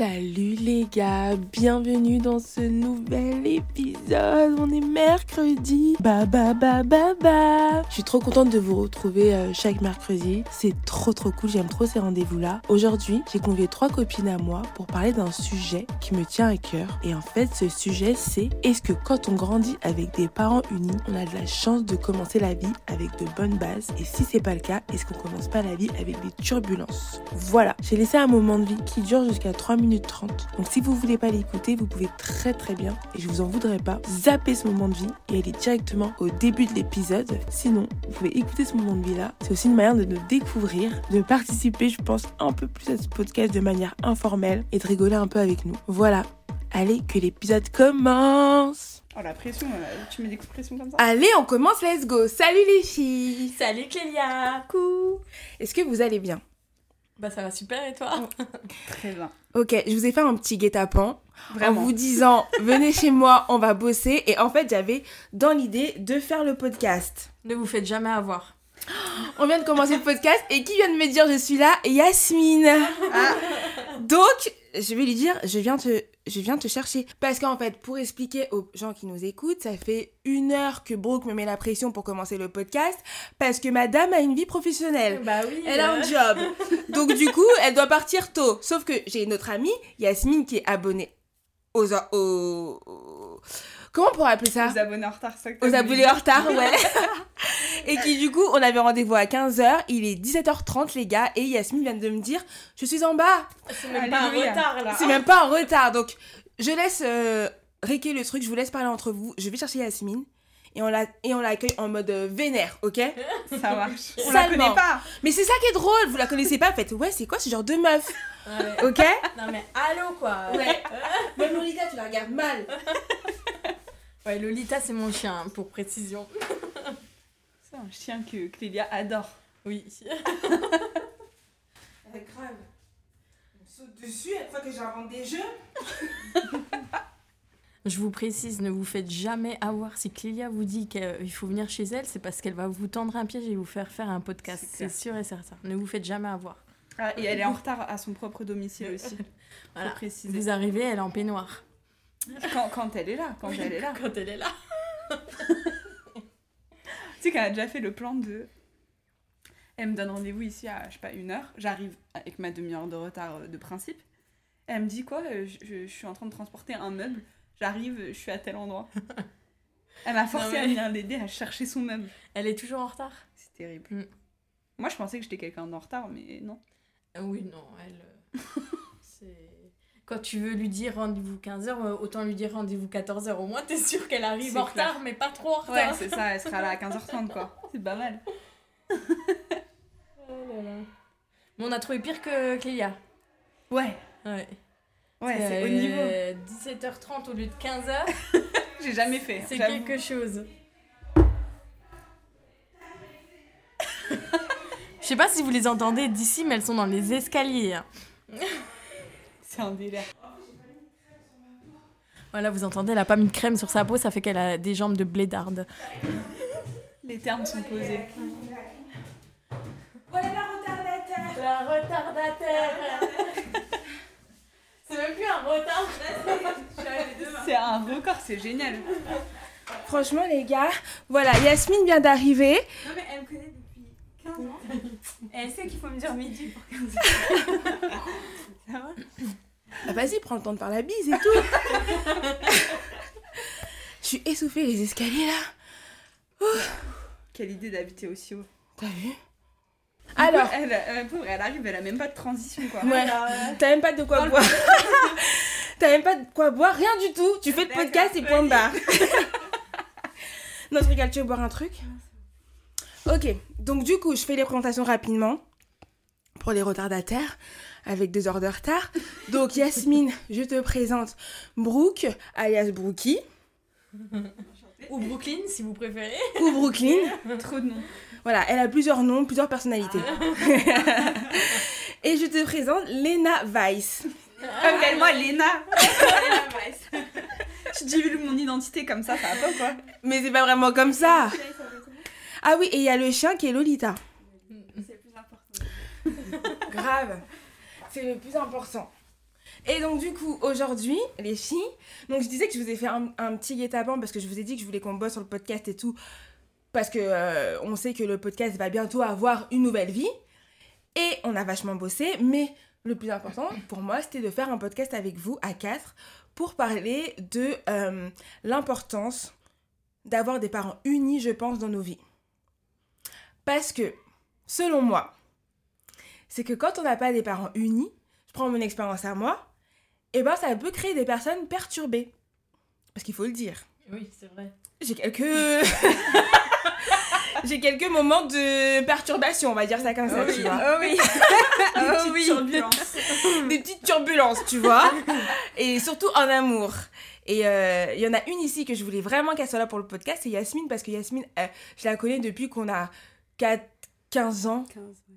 Salut les gars, bienvenue dans ce nouvel épisode. On est mercredi. Ba ba ba ba ba. Je suis trop contente de vous retrouver euh, chaque mercredi. C'est trop trop cool, j'aime trop ces rendez-vous là. Aujourd'hui, j'ai convié trois copines à moi pour parler d'un sujet qui me tient à cœur. Et en fait, ce sujet c'est est-ce que quand on grandit avec des parents unis, on a de la chance de commencer la vie avec de bonnes bases? Et si c'est pas le cas, est-ce qu'on commence pas la vie avec des turbulences? Voilà, j'ai laissé un moment de vie qui dure jusqu'à 3 minutes 30. Donc si vous voulez pas l'écouter, vous pouvez très très bien, et je vous en voudrais pas, zapper ce moment de vie et aller directement au début de l'épisode. Sinon, vous pouvez écouter ce moment de vie là. C'est aussi une manière de nous découvrir, de participer, je pense, un peu plus à ce podcast de manière informelle et de rigoler un peu avec nous. Voilà. Allez, que l'épisode commence Oh la pression, euh, tu mets des expressions comme ça Allez, on commence, let's go Salut les filles Salut Clélia Coucou Est-ce que vous allez bien? Bah ça va super et toi Très bien. Ok, je vous ai fait un petit guet-apens en vous disant venez chez moi, on va bosser. Et en fait, j'avais dans l'idée de faire le podcast. Ne vous faites jamais avoir. On vient de commencer le podcast et qui vient de me dire je suis là? Yasmine. Ah. Donc, je vais lui dire je viens te je viens te chercher parce qu'en fait pour expliquer aux gens qui nous écoutent, ça fait une heure que Brooke me met la pression pour commencer le podcast parce que madame a une vie professionnelle. Bah oui Elle a un job. Donc du coup, elle doit partir tôt. Sauf que j'ai une autre amie, Yasmine, qui est abonnée aux... aux... Comment on pourrait appeler ça Aux abonnés en retard, ça Aux abonnés en retard, ouais. et qui du coup, on avait rendez-vous à 15h, il est 17h30 les gars, et Yasmine vient de me dire, je suis en bas. C'est même pas Alléluia. retard là C'est même pas en retard. Donc, je laisse euh, réquer le truc, je vous laisse parler entre vous. Je vais chercher Yasmine. Et on la- et on l'accueille en mode euh, vénère, ok? Ça marche. On la connaît pas. Mais c'est ça qui est drôle, vous la connaissez pas, faites ouais, c'est quoi ce genre de meuf? Ouais. Ok? Non mais allô quoi Ouais. Même Lolita, tu la regardes mal. Ouais, Lolita c'est mon chien pour précision. C'est un chien que Clélia adore. Oui. grave. On saute dessus à chaque fois que j'invente des jeux. Je vous précise, ne vous faites jamais avoir. Si Clélia vous dit qu'il faut venir chez elle, c'est parce qu'elle va vous tendre un piège et vous faire faire un podcast. C'est sûr et certain. Ne vous faites jamais avoir. Ah, et elle est en retard à son propre domicile aussi. Voilà. Préciser. Vous arrivez, elle est en peignoir. Quand, quand elle est là, quand elle est là. Quand elle est là. Tu sais qu'elle a déjà fait le plan de... Elle me donne rendez-vous ici à, je sais pas, une heure. J'arrive avec ma demi-heure de retard euh, de principe. Elle me dit quoi euh, je, je- je suis en train de transporter un meuble. J'arrive, je suis à tel endroit. Elle m'a forcé à venir l'aider à chercher son meuble. Elle est toujours en retard? C'est terrible. Mm. Moi, je pensais que j'étais quelqu'un d'en retard, mais non. Ah Oui, non, elle. euh, c'est. Quand tu veux lui dire rendez-vous 15h, autant lui dire rendez-vous 14h. Au moins, t'es sûr qu'elle arrive en clair. retard, mais pas trop en Ouais, retard. c'est ça, elle sera là à 15h30, quoi. C'est pas mal. Oh là là. Mais on a trouvé pire que Clélia. Ouais, Ouais. Ouais, c'est au Euh, niveau. 17h30 au lieu de 15h, J'ai jamais fait. c'est quelque chose. Je sais pas si vous les entendez d'ici, mais elles sont dans les escaliers. hein. C'est un délire. Voilà, vous entendez, elle a pas mis de crème sur sa peau, ça fait qu'elle a des jambes de blédarde. Les termes sont posés. Voilà la retardataire. La retardataire C'est même plus un retard C'est un record, c'est génial. Franchement, les gars, voilà, Yasmine vient d'arriver. Non mais elle me connaît depuis 15 ans. Et elle sait qu'il faut me dire midi pour 15 ans. Ça va? Ah, Vas-y, prends le temps de faire la bise et tout. Je suis essoufflée, les escaliers là. Quelle idée d'habiter aussi haut. T'as vu? Alors, Elle, euh, pauvre, elle arrive, elle a même pas de transition, quoi. ouais, t'as même pas de quoi boire. T'as même pas de quoi boire, rien du tout. Tu fais le podcast et point barre. non, je rigole, tu veux boire un truc Ok, donc du coup, je fais les présentations rapidement pour les retardataires avec deux heures de retard. Donc, Yasmine, je te présente Brooke, alias Brookie, Ou Brooklyn, si vous préférez. ou Brooklyn. Trop de noms. Voilà, elle a plusieurs noms, plusieurs personnalités. Et je te présente Lena Weiss. Appelle-moi Léna. J'ai divulgue mon identité comme ça, ça va pas, quoi. Mais c'est pas vraiment comme ça. Ah oui, et il y a le chien qui est Lolita. C'est le plus important. Grave. C'est le plus important. Et donc du coup, aujourd'hui, les filles, donc je disais que je vous ai fait un, un petit guet-apens parce que je vous ai dit que je voulais qu'on bosse sur le podcast et tout, parce que euh, on sait que le podcast va bientôt avoir une nouvelle vie. Et on a vachement bossé, mais le plus important pour moi, c'était de faire un podcast avec vous à quatre pour parler de euh, l'importance d'avoir des parents unis, je pense, dans nos vies. Parce que, selon moi, c'est que quand on n'a pas des parents unis, je prends mon expérience à moi, et ben ça peut créer des personnes perturbées. Parce qu'il faut le dire. Oui, c'est vrai. J'ai quelques... J'ai quelques moments de perturbation, on va dire ça comme ça, tu vois. Oh oui. Des Oh petites oui. Turbulences. des petites turbulences, tu vois. Et surtout en amour. Et euh, il y en a une ici que je voulais vraiment qu'elle soit là pour le podcast, c'est Yasmine, parce que Yasmine, euh, je la connais depuis qu'on a 4, 15 ans.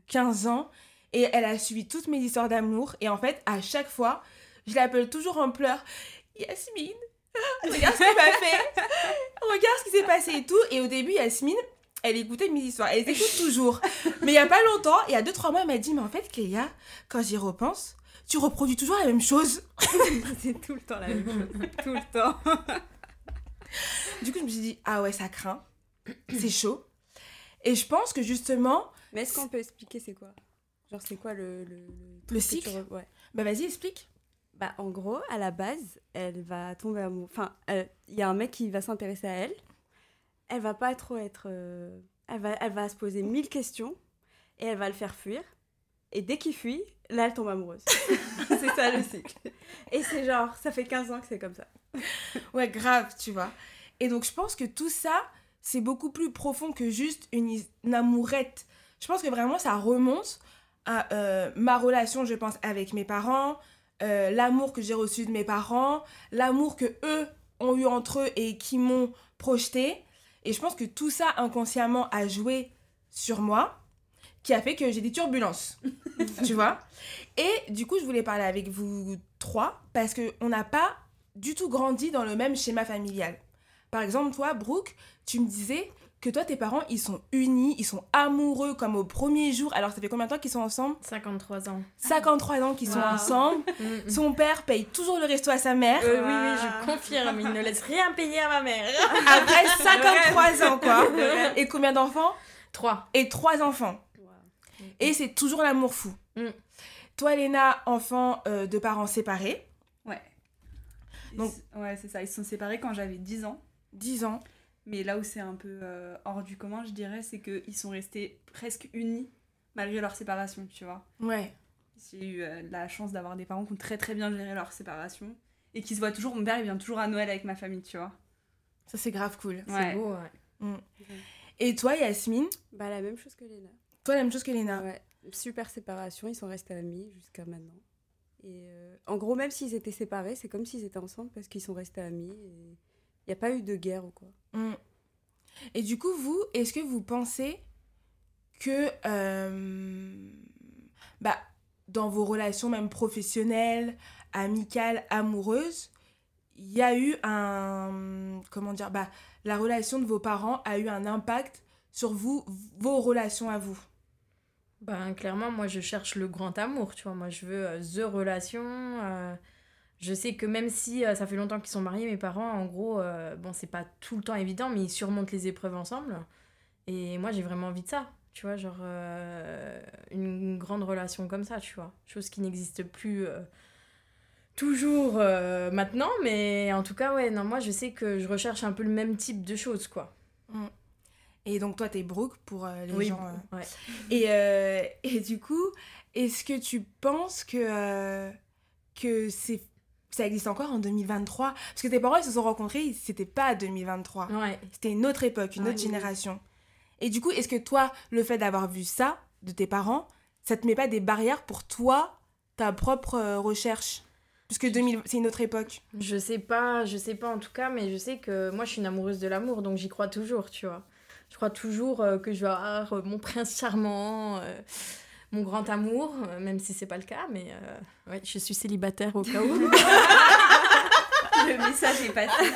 15 ans. Et elle a suivi toutes mes histoires d'amour. Et en fait, à chaque fois, je l'appelle toujours en pleurs. Yasmine, regarde ce qu'il m'a fait. Regarde ce qui s'est passé et tout. Et au début, Yasmine, elle écoutait mes histoires. Elle les écoute toujours. Mais il y a pas longtemps, il y a 2-3 mois, elle m'a dit Mais en fait, Kéa, quand j'y repense, tu reproduis toujours la même chose. C'est tout le temps la même chose. tout le temps. Du coup, je me suis dit Ah ouais, ça craint. C'est chaud. Et je pense que justement, Mais est-ce qu'on peut expliquer c'est quoi? Genre, c'est quoi le. Le, le truc que cycle? tu re- Ouais. bah vas-y, explique. Bah, en gros, à la base, elle va tomber amour. Enfin, il y a un mec qui va s'intéresser à elle. Elle va pas trop être. euh, Elle, va, elle va se poser mille questions et elle va le faire fuir. Et dès qu'il fuit, là, elle tombe amoureuse. c'est ça le cycle. Et c'est genre, ça fait 15 ans que c'est comme ça. Ouais, grave, tu vois. Et donc, je pense que tout ça, c'est beaucoup plus profond que juste une amourette. Je pense que vraiment, ça remonte à euh, ma relation, je pense, avec mes parents, euh, l'amour que j'ai reçu de mes parents, l'amour que eux ont eu entre eux et qui m'ont projeté. Et je pense que tout ça, inconsciemment, a joué sur moi, qui a fait que j'ai des turbulences. tu vois Et du coup, je voulais parler avec vous trois, parce qu'on n'a pas du tout grandi dans le même schéma familial. Par exemple, toi, Brooke, tu me disais que toi, tes parents, ils sont unis, ils sont amoureux comme au premier jour. Alors, ça fait combien de temps qu'ils sont ensemble? 53 ans. 53 ans qu'ils sont ensemble. Son père paye toujours le resto à sa mère. Euh, oui, oui, je confirme. Il ne laisse rien payer à ma mère. Après 53 ans, quoi. Et combien d'enfants? 3. Et trois enfants. Et c'est toujours l'amour fou. Mm. Toi, Léna, enfant euh, de parents séparés, Ouais. Donc- Donc, ouais, c'est ça. Ils se sont séparés quand j'avais 10 ans. 10 ans. Mais là où c'est un peu euh, hors du commun, je dirais, c'est qu'ils sont restés presque unis malgré leur séparation, tu vois. Ouais. J'ai eu euh, la chance d'avoir des parents qui ont très très bien géré leur séparation et qui se voient toujours. Mon père, il vient toujours à Noël avec ma famille, tu vois. Ça, c'est grave cool. C'est Ouais. beau, ouais. Et toi, Yasmine? Bah, la même chose que Léna. Toi, la même chose que Léna? Ouais, super séparation, ils sont restés amis jusqu'à maintenant. Et euh, en gros, même s'ils étaient séparés, c'est comme s'ils étaient ensemble parce qu'ils sont restés amis et il n'y a pas eu de guerre ou quoi. Mm. Et du coup, vous, est-ce que vous pensez que euh, bah, dans vos relations même professionnelles, amicales, amoureuses, il y a eu un... Comment dire bah, La relation de vos parents a eu un impact sur vous, vos relations à vous? Ben, clairement, moi, je cherche le grand amour, tu vois. Moi, je veux euh, the relation. euh, je sais que même si euh, ça fait longtemps qu'ils sont mariés, mes parents, en gros, euh, bon, c'est pas tout le temps évident, mais ils surmontent les épreuves ensemble. Et moi, j'ai vraiment envie de ça, tu vois, genre euh, une grande relation comme ça, tu vois. Chose qui n'existe plus euh, toujours maintenant, mais en tout cas, ouais, non, moi, je sais que je recherche un peu le même type de choses, quoi. Et donc toi, t'es Brooke pour euh, les Oui, gens... euh, ouais. Et, euh, et du coup, est-ce que tu penses que, que c'est, ça existe encore en 2023 Parce que tes parents, ils se sont rencontrés, c'était pas 2023. Ouais. C'était une autre époque, une autre oui. génération. Et du coup, est-ce que toi, le fait d'avoir vu ça de tes parents, ça te met pas des barrières pour toi, ta propre euh, recherche? Parce que 2000, c'est une autre époque. Je sais pas, je sais pas en tout cas, mais je sais que moi je suis une amoureuse de l'amour, donc j'y crois toujours, tu vois. Je crois toujours euh, que je vais avoir euh, mon prince charmant, euh, mon grand amour, euh, même si c'est pas le cas, mais euh, ouais, je suis célibataire au cas où. Le message est passé.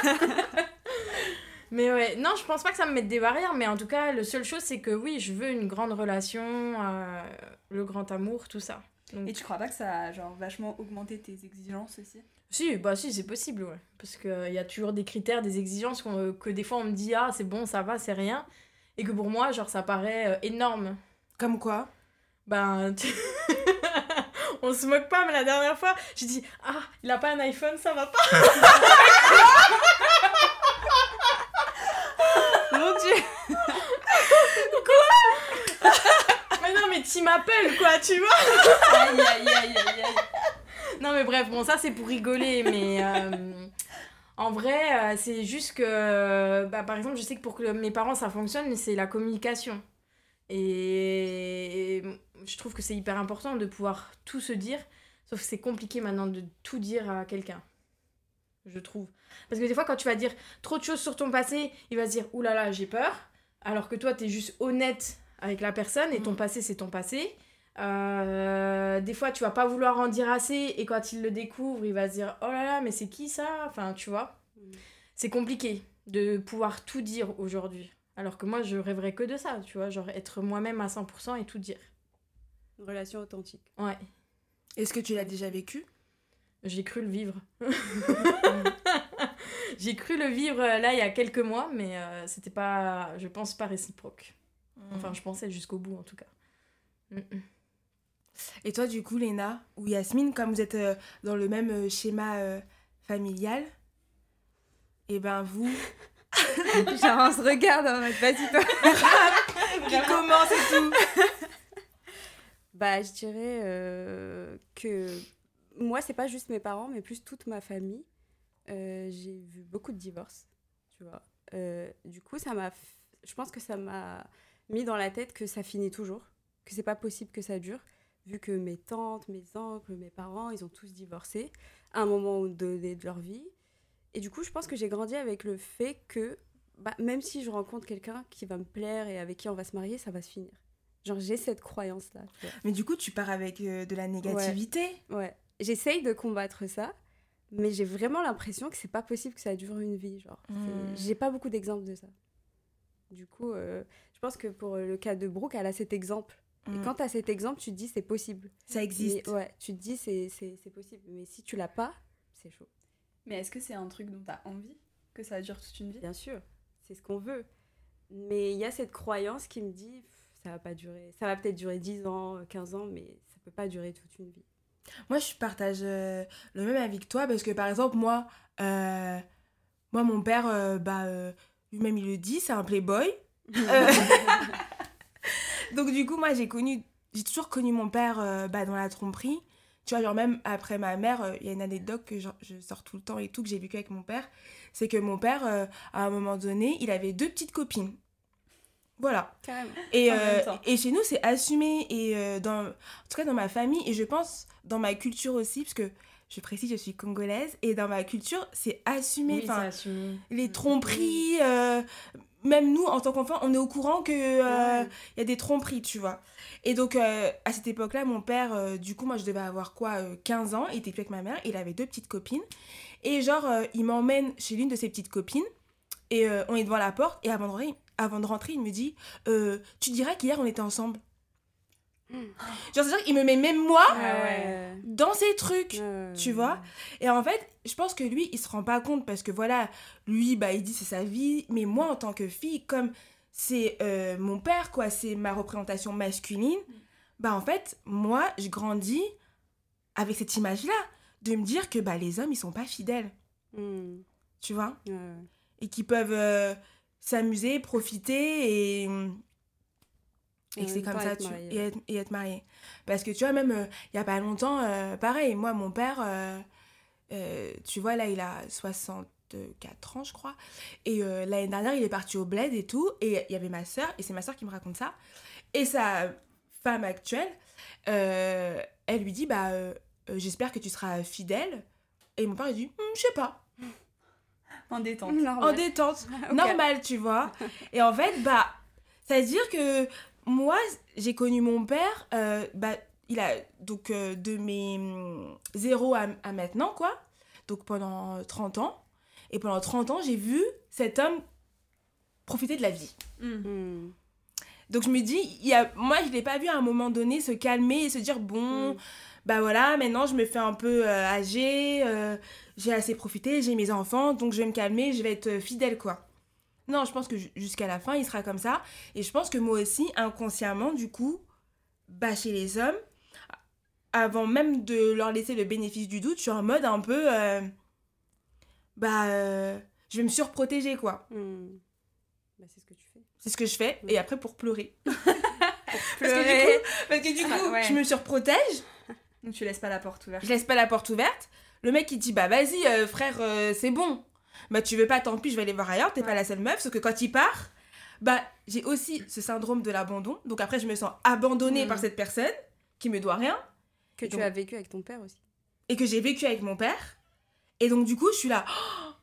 mais ouais, non, je pense pas que ça me mette des barrières, mais en tout cas, la seule chose c'est que oui, je veux une grande relation, euh, le grand amour, tout ça. Donc, Et tu crois pas que ça a genre vachement augmenté tes exigences aussi? Si, bah si, c'est possible, ouais. Parce qu'il y a toujours des critères, des exigences que des fois on me dit, ah, c'est bon, ça va, c'est rien. Et que pour moi, genre, ça paraît euh, énorme. Comme quoi? Ben, tu- on se moque pas, mais la dernière fois, j'ai dit, ah, il a pas un iPhone, ça va pas. Mon dieu mais non, mais tu m'appelles, quoi, tu vois. Aïe aïe aïe aïe aïe. Non, mais bref, bon, ça c'est pour rigoler, mais euh, en vrai, euh, c'est juste que, bah, par exemple, je sais que pour que mes parents ça fonctionne, c'est la communication. Et je trouve que c'est hyper important de pouvoir tout se dire, sauf que c'est compliqué maintenant de tout dire à quelqu'un. Je trouve. Parce que des fois, quand tu vas dire trop de choses sur ton passé, il va se dire oulala, là là, j'ai peur. Alors que toi, t'es juste honnête avec la personne et ton Mhm. passé, c'est ton passé. Euh, des fois, tu vas pas vouloir en dire assez et quand il le découvre, il va se dire oh là là, mais c'est qui ça? Enfin, tu vois. Mhm. C'est compliqué de pouvoir tout dire aujourd'hui. Alors que moi, je rêverais que de ça, tu vois, genre être moi-même à 100% et tout dire. Une relation authentique. Ouais, Est-ce que tu l'as déjà vécu? J'ai cru le vivre. j'ai cru le vivre euh, là il y a quelques mois, mais euh, c'était pas, je pense, pas réciproque. Enfin, je pensais jusqu'au bout en tout cas. Et toi, du coup, Léna ou Yasmine, comme vous êtes euh, dans le même euh, schéma euh, familial, et ben vous, Genre, on se regarde en mode, vas-y, toi. qui commence et tout. Bah, je dirais euh, que moi, c'est pas juste mes parents, mais plus toute ma famille. Euh, j'ai vu beaucoup de divorces, tu vois. Euh, du coup, ça m'a. Je pense que ça m'a mis dans la tête que ça finit toujours, que c'est pas possible que ça dure, vu que mes tantes, mes oncles, mes parents, ils ont tous divorcé à un moment donné de leur vie. Et du coup, je pense que j'ai grandi avec le fait que bah, même si je rencontre quelqu'un qui va me plaire et avec qui on va se marier, ça va se finir. Genre, j'ai cette croyance-là. tu. Mais du coup, tu pars avec euh, de la négativité. Ouais. J'essaye de combattre ça, mais j'ai vraiment l'impression que c'est pas possible que ça dure une vie. Genre, Hmm. j'ai pas beaucoup d'exemples de ça. Du coup, euh, je pense que pour le cas de Brooke, elle a cet exemple. Et quand tu as cet exemple, tu te dis c'est possible. Ça existe. Mais ouais, tu te dis c'est c'est- c'est possible. Mais si tu l'as pas, c'est chaud. Mais est-ce que c'est un truc dont t'as envie Que ça dure toute une vie? Bien sûr, c'est ce qu'on veut. Mais il y a cette croyance qui me dit ça va pas durer. Ça va peut-être durer 10 ans, 15 ans, mais ça peut pas durer toute une vie. Moi, je partage euh, le même avis que toi parce que, par exemple, moi, euh, moi mon père, euh, bah, lui-même, il le dit, c'est un playboy. Donc, du coup, moi, j'ai connu, j'ai toujours connu mon père bah, dans la tromperie. Tu vois, genre, même après ma mère, il y a une anecdote que genre, je sors tout le temps et tout, que j'ai vécu avec mon père. C'est que mon père, à un moment donné, il avait deux petites copines. Voilà. Carrément. Et, euh, et chez nous, c'est assumé. Et euh, dans, en tout cas, dans ma famille, et je pense dans ma culture aussi, parce que je précise, je suis congolaise, et dans ma culture, c'est assumé. Oui, assumé. les tromperies, euh, même nous, en tant qu'enfants, on est au courant qu'il euh, Ouais. y a des tromperies, tu vois. Et donc, euh, à cette époque-là, mon père, euh, du coup, moi, je devais avoir quoi, euh, 15 ans, il était plus avec ma mère, il avait deux petites copines. Et genre, euh, il m'emmène chez l'une de ses petites copines, et euh, on est devant la porte, et avant de rentrer, avant de rentrer il me dit euh, Tu dirais qu'hier, on était ensemble. Mm. Genre, c'est-à-dire qu'il me met même moi Ah ouais. dans ces trucs. Ouais. Tu vois Et en fait, je pense que lui, il se rend pas compte parce que voilà, lui, bah, il dit c'est sa vie. Mais moi, en tant que fille, comme c'est euh, mon père, quoi, c'est ma représentation masculine, bah en fait, moi, je grandis avec cette image-là de me dire que bah, les hommes, ils sont pas fidèles. Mm. Tu vois Ouais. Et qu'ils peuvent euh, s'amuser, profiter et. Et c'est comme ça, être tu, marié, et, être, et être marié. Parce que tu vois, même euh, il y a pas longtemps, euh, pareil, moi, mon père, euh, euh, tu vois, là, il a 64 ans, je crois. Et euh, l'année dernière, il est parti au bled et tout. Et il y avait ma soeur, et c'est ma soeur qui me raconte ça. Et sa femme actuelle, euh, elle lui dit, bah, euh, euh, j'espère que tu seras fidèle. Et mon père, il dit, Hum, je sais pas, En détente. en Normal. détente Ok. normal, tu vois. Et en fait, bah, ça veut dire que moi, j'ai connu mon père, euh, bah, il a donc euh, de mes hum, 0 à, à maintenant, quoi. Donc pendant 30 ans. Et pendant 30 ans, j'ai vu cet homme profiter de la vie. Mm. Mm. Donc je me dis, il y a, moi je l'ai pas vu à un moment donné se calmer et se dire, bon, Mm. Bah voilà, maintenant je me fais un peu euh, âgée, euh, j'ai assez profité, j'ai mes enfants, donc je vais me calmer, je vais être euh, fidèle, quoi. Non, je pense que ju- jusqu'à la fin, il sera comme ça. Et je pense que moi aussi, inconsciemment, du coup, bah chez les hommes, avant même de leur laisser le bénéfice du doute, je suis en mode un peu, euh, bah, je vais me surprotéger, quoi. Hmm. Bah, c'est ce que tu fais. C'est ce que je fais. Oui. Et après, pour pleurer. Parce que du coup, parce que du Ah, coup ouais. je me surprotège, Donc tu laisses pas la porte ouverte. je laisse pas la porte ouverte. Le mec, il dit, bah vas-y, euh, frère, euh, c'est bon. Bah tu veux pas, tant pis, je vais aller voir ailleurs, t'es pas la seule meuf. Sauf que quand il part, bah j'ai aussi ce syndrome de l'abandon. Donc après, je me sens abandonnée Mm. par cette personne qui me doit rien Que Et tu donc- as vécu avec ton père aussi. et que j'ai vécu avec mon père. Et donc, du coup, je suis là. Oh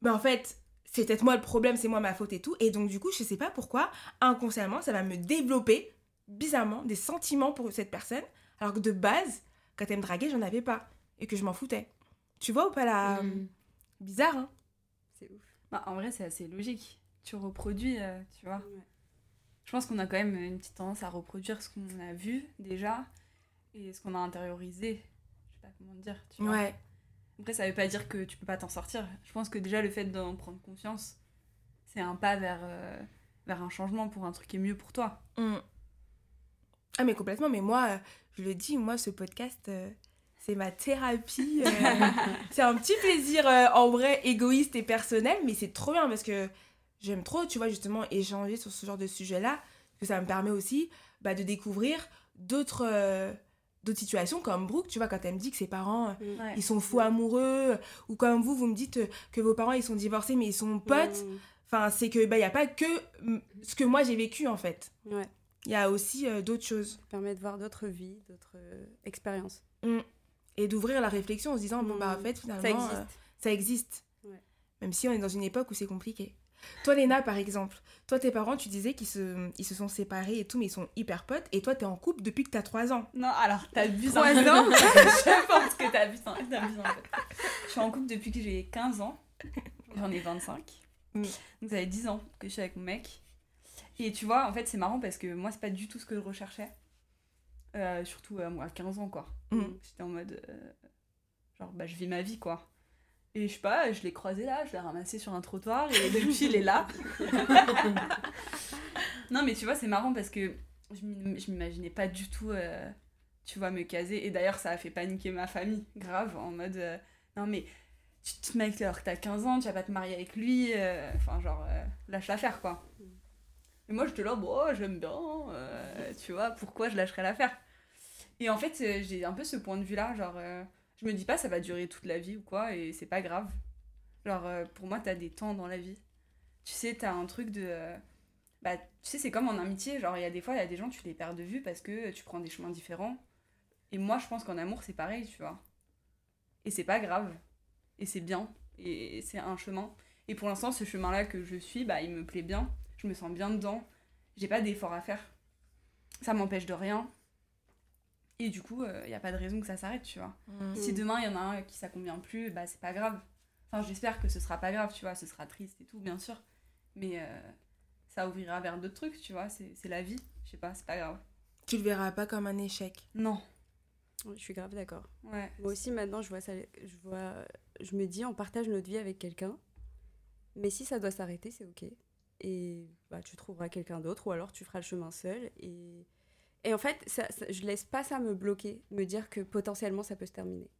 bah, en fait, c'est peut-être moi le problème, c'est moi ma faute et tout. Et donc, du coup, je sais pas pourquoi, inconsciemment, ça va me développer, bizarrement, des sentiments pour cette personne. Alors que de base, quand elle me draguait, j'en avais pas. Et que je m'en foutais. Tu vois ou pas la. Mm. Bizarre, hein? C'est ouf. Bah, en vrai, c'est assez logique. Tu reproduis, euh, tu vois. Ouais. Je pense qu'on a quand même une petite tendance à reproduire ce qu'on a vu déjà et ce qu'on a intériorisé. Je sais pas comment te dire. Tu vois. Ouais. Après, ça veut pas dire que tu peux pas t'en sortir. Je pense que déjà le fait d'en prendre conscience, c'est un pas vers, euh, vers un changement pour un truc qui est mieux pour toi. Mm. Ah, mais complètement. Mais moi, euh, je le dis, moi, ce podcast. euh, c'est ma thérapie. euh, c'est un petit plaisir euh, en vrai égoïste et personnel, mais c'est trop bien parce que j'aime trop, tu vois, justement, échanger sur ce genre de sujet-là. Que ça me permet aussi bah, de découvrir d'autres d'autres situations comme Brooke, tu vois, quand elle me dit que ses parents, Ouais. ils sont fous amoureux, ou comme vous, vous me dites que vos parents, ils sont divorcés, mais ils sont potes. Hmm. Enfin, c'est que, bah, il n'y a pas que mm, ce que moi j'ai vécu, en fait. Ouais. Il y a aussi euh, d'autres choses. Ça permet de voir d'autres vies, d'autres euh, expériences. Et d'ouvrir la réflexion en se disant, bon, bah, en Mm. fait, finalement, Ça existe. euh, ça existe. Ouais. Même si on est dans une époque où c'est compliqué. Toi, Léna, par exemple, toi, tes parents, tu disais qu'ils se, ils se sont séparés et tout, mais ils sont hyper potes. Et toi, t'es en couple depuis que t'as 3 ans. Non, alors t'abuses un peu. ans Je pense que t'abuses un, t'abuses un peu. Je suis en couple depuis que j'ai 15 ans. J'en ai 25. Mm. Donc ça fait 10 ans que je suis avec mon mec. Et tu vois, en fait, c'est marrant parce que moi, c'est pas du tout ce que je recherchais. Euh, surtout euh, moi, à 15 ans, quoi. Mm. J'étais en mode. euh, genre, bah, je vis ma vie, quoi. Et je sais pas, je l'ai croisé là, je l'ai ramassé sur un trottoir et depuis, il est là. non, mais tu vois, c'est marrant parce que je m'im- je m'imaginais pas du tout, tu vois, me caser. Et d'ailleurs, ça a fait paniquer ma famille, grave, en mode non, mais tu te mec, alors que t'as 15 ans, tu vas pas te marier avec lui. Enfin, genre, lâche l'affaire, quoi. Et moi, j'étais là, bon, oh, j'aime bien, euh, tu vois, pourquoi je lâcherais l'affaire? Et en fait, euh, j'ai un peu ce point de vue-là, genre, euh, je me dis pas ça va durer toute la vie ou quoi, et c'est pas grave. Genre, euh, pour moi, t'as des temps dans la vie. Tu sais, t'as un truc de. bah, tu sais, c'est comme en amitié, genre, il y a des fois, il y a des gens, tu les perds de vue parce que tu prends des chemins différents. Et moi, je pense qu'en amour, c'est pareil, tu vois. Et c'est pas grave. Et c'est bien. Et c'est un chemin. Et pour l'instant, ce chemin-là que je suis, bah, il me plaît bien. Je me sens bien dedans. J'ai pas d'effort à faire. Ça m'empêche de rien. Et du coup, il n'y a pas de raison que ça s'arrête, tu vois. Si Mm. demain il y en a un qui ça convient plus, bah c'est pas grave. Enfin, j'espère que ce sera pas grave, tu vois, ce sera triste et tout, bien sûr. Mais euh, ça ouvrira vers d'autres trucs, tu vois, c'est c'est la vie. Je sais pas, c'est pas grave. Tu le verras pas comme un échec. Non. Je suis grave d'accord. Ouais. Moi aussi, maintenant, je vois ça, je vois, je me dis, on partage notre vie avec quelqu'un, mais si ça doit s'arrêter, c'est ok. Et bah, tu trouveras quelqu'un d'autre, ou alors tu feras le chemin seul. Et, et en fait, ça, ça- je laisse pas ça me bloquer, me dire que potentiellement ça peut se terminer.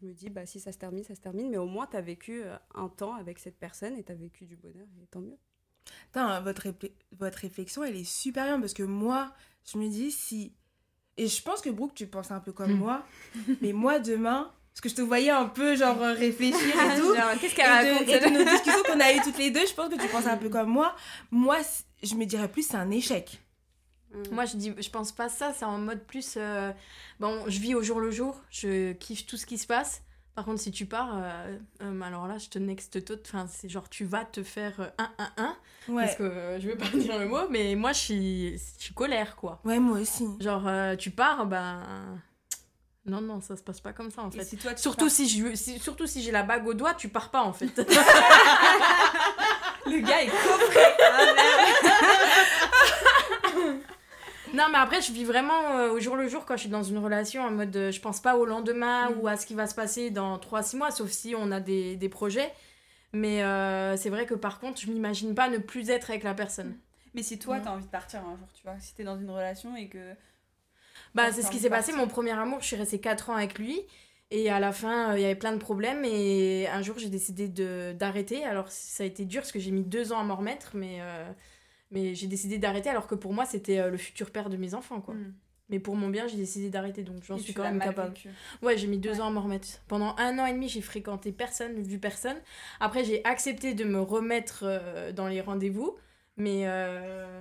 Je me dis, bah, si ça se termine, ça se termine, mais au moins tu as vécu euh, un temps avec cette personne et tu as vécu du bonheur, et tant mieux. Votre, votre réflexion, elle est super bien parce que moi, je me dis si. Et je pense que Brooke, tu penses un peu comme Hmm. moi. mais moi, demain, parce que je te voyais un peu, genre, euh, réfléchir et tout. Qu'est-ce et, de, et de nos discussions qu'on a eues toutes les deux, je pense que tu penses un peu comme moi. Moi, je me dirais plus, c'est un échec. Moi, je dis, je pense pas ça. C'est en mode plus. euh, bon, je vis au jour le jour. Je kiffe tout ce qui se passe. Par contre, si tu pars, euh, euh, alors là, je te next tout. Enfin, c'est genre, tu vas te faire un, un, un. Parce que euh, je veux pas dire le mot, mais moi, je suis, je suis colère, quoi. Ouais, moi aussi. Genre, tu pars, ben. Non, non, ça se passe pas comme ça, en fait. si toi, tu Surtout si, je, si- surtout si j'ai la bague au doigt, tu pars pas, en fait. le gars est coffré. Non, mais après, je vis vraiment euh, au jour le jour quand je suis dans une relation en mode euh, je pense pas au lendemain Mm. ou à ce qui va se passer dans 3-6 mois, sauf si on a des, des projets. Mais euh, c'est vrai que par contre, je m'imagine pas ne plus être avec la personne. Mais si toi, Ouais. t'as envie de partir un jour, tu vois, si t'es dans une relation et que. Bah, c'est ce qui s'est passé. Mon premier amour, je suis restée 4 ans avec lui. Et à la fin, euh, il y avait plein de problèmes. Et un jour, j'ai décidé d'arrêter. Alors, ça a été dur parce que j'ai mis 2 ans à m'en remettre. Mais, euh, mais j'ai décidé d'arrêter alors que pour moi, c'était euh, le futur père de mes enfants. quoi. Mm. Mais pour mon bien, j'ai décidé d'arrêter. Donc, j'en suis quand même capable. Ouais, j'ai mis deux Ouais. ans à m'en remettre. Pendant un an et demi, j'ai fréquenté personne, vu personne. Après, j'ai accepté de me remettre euh, dans les rendez-vous. Mais, euh,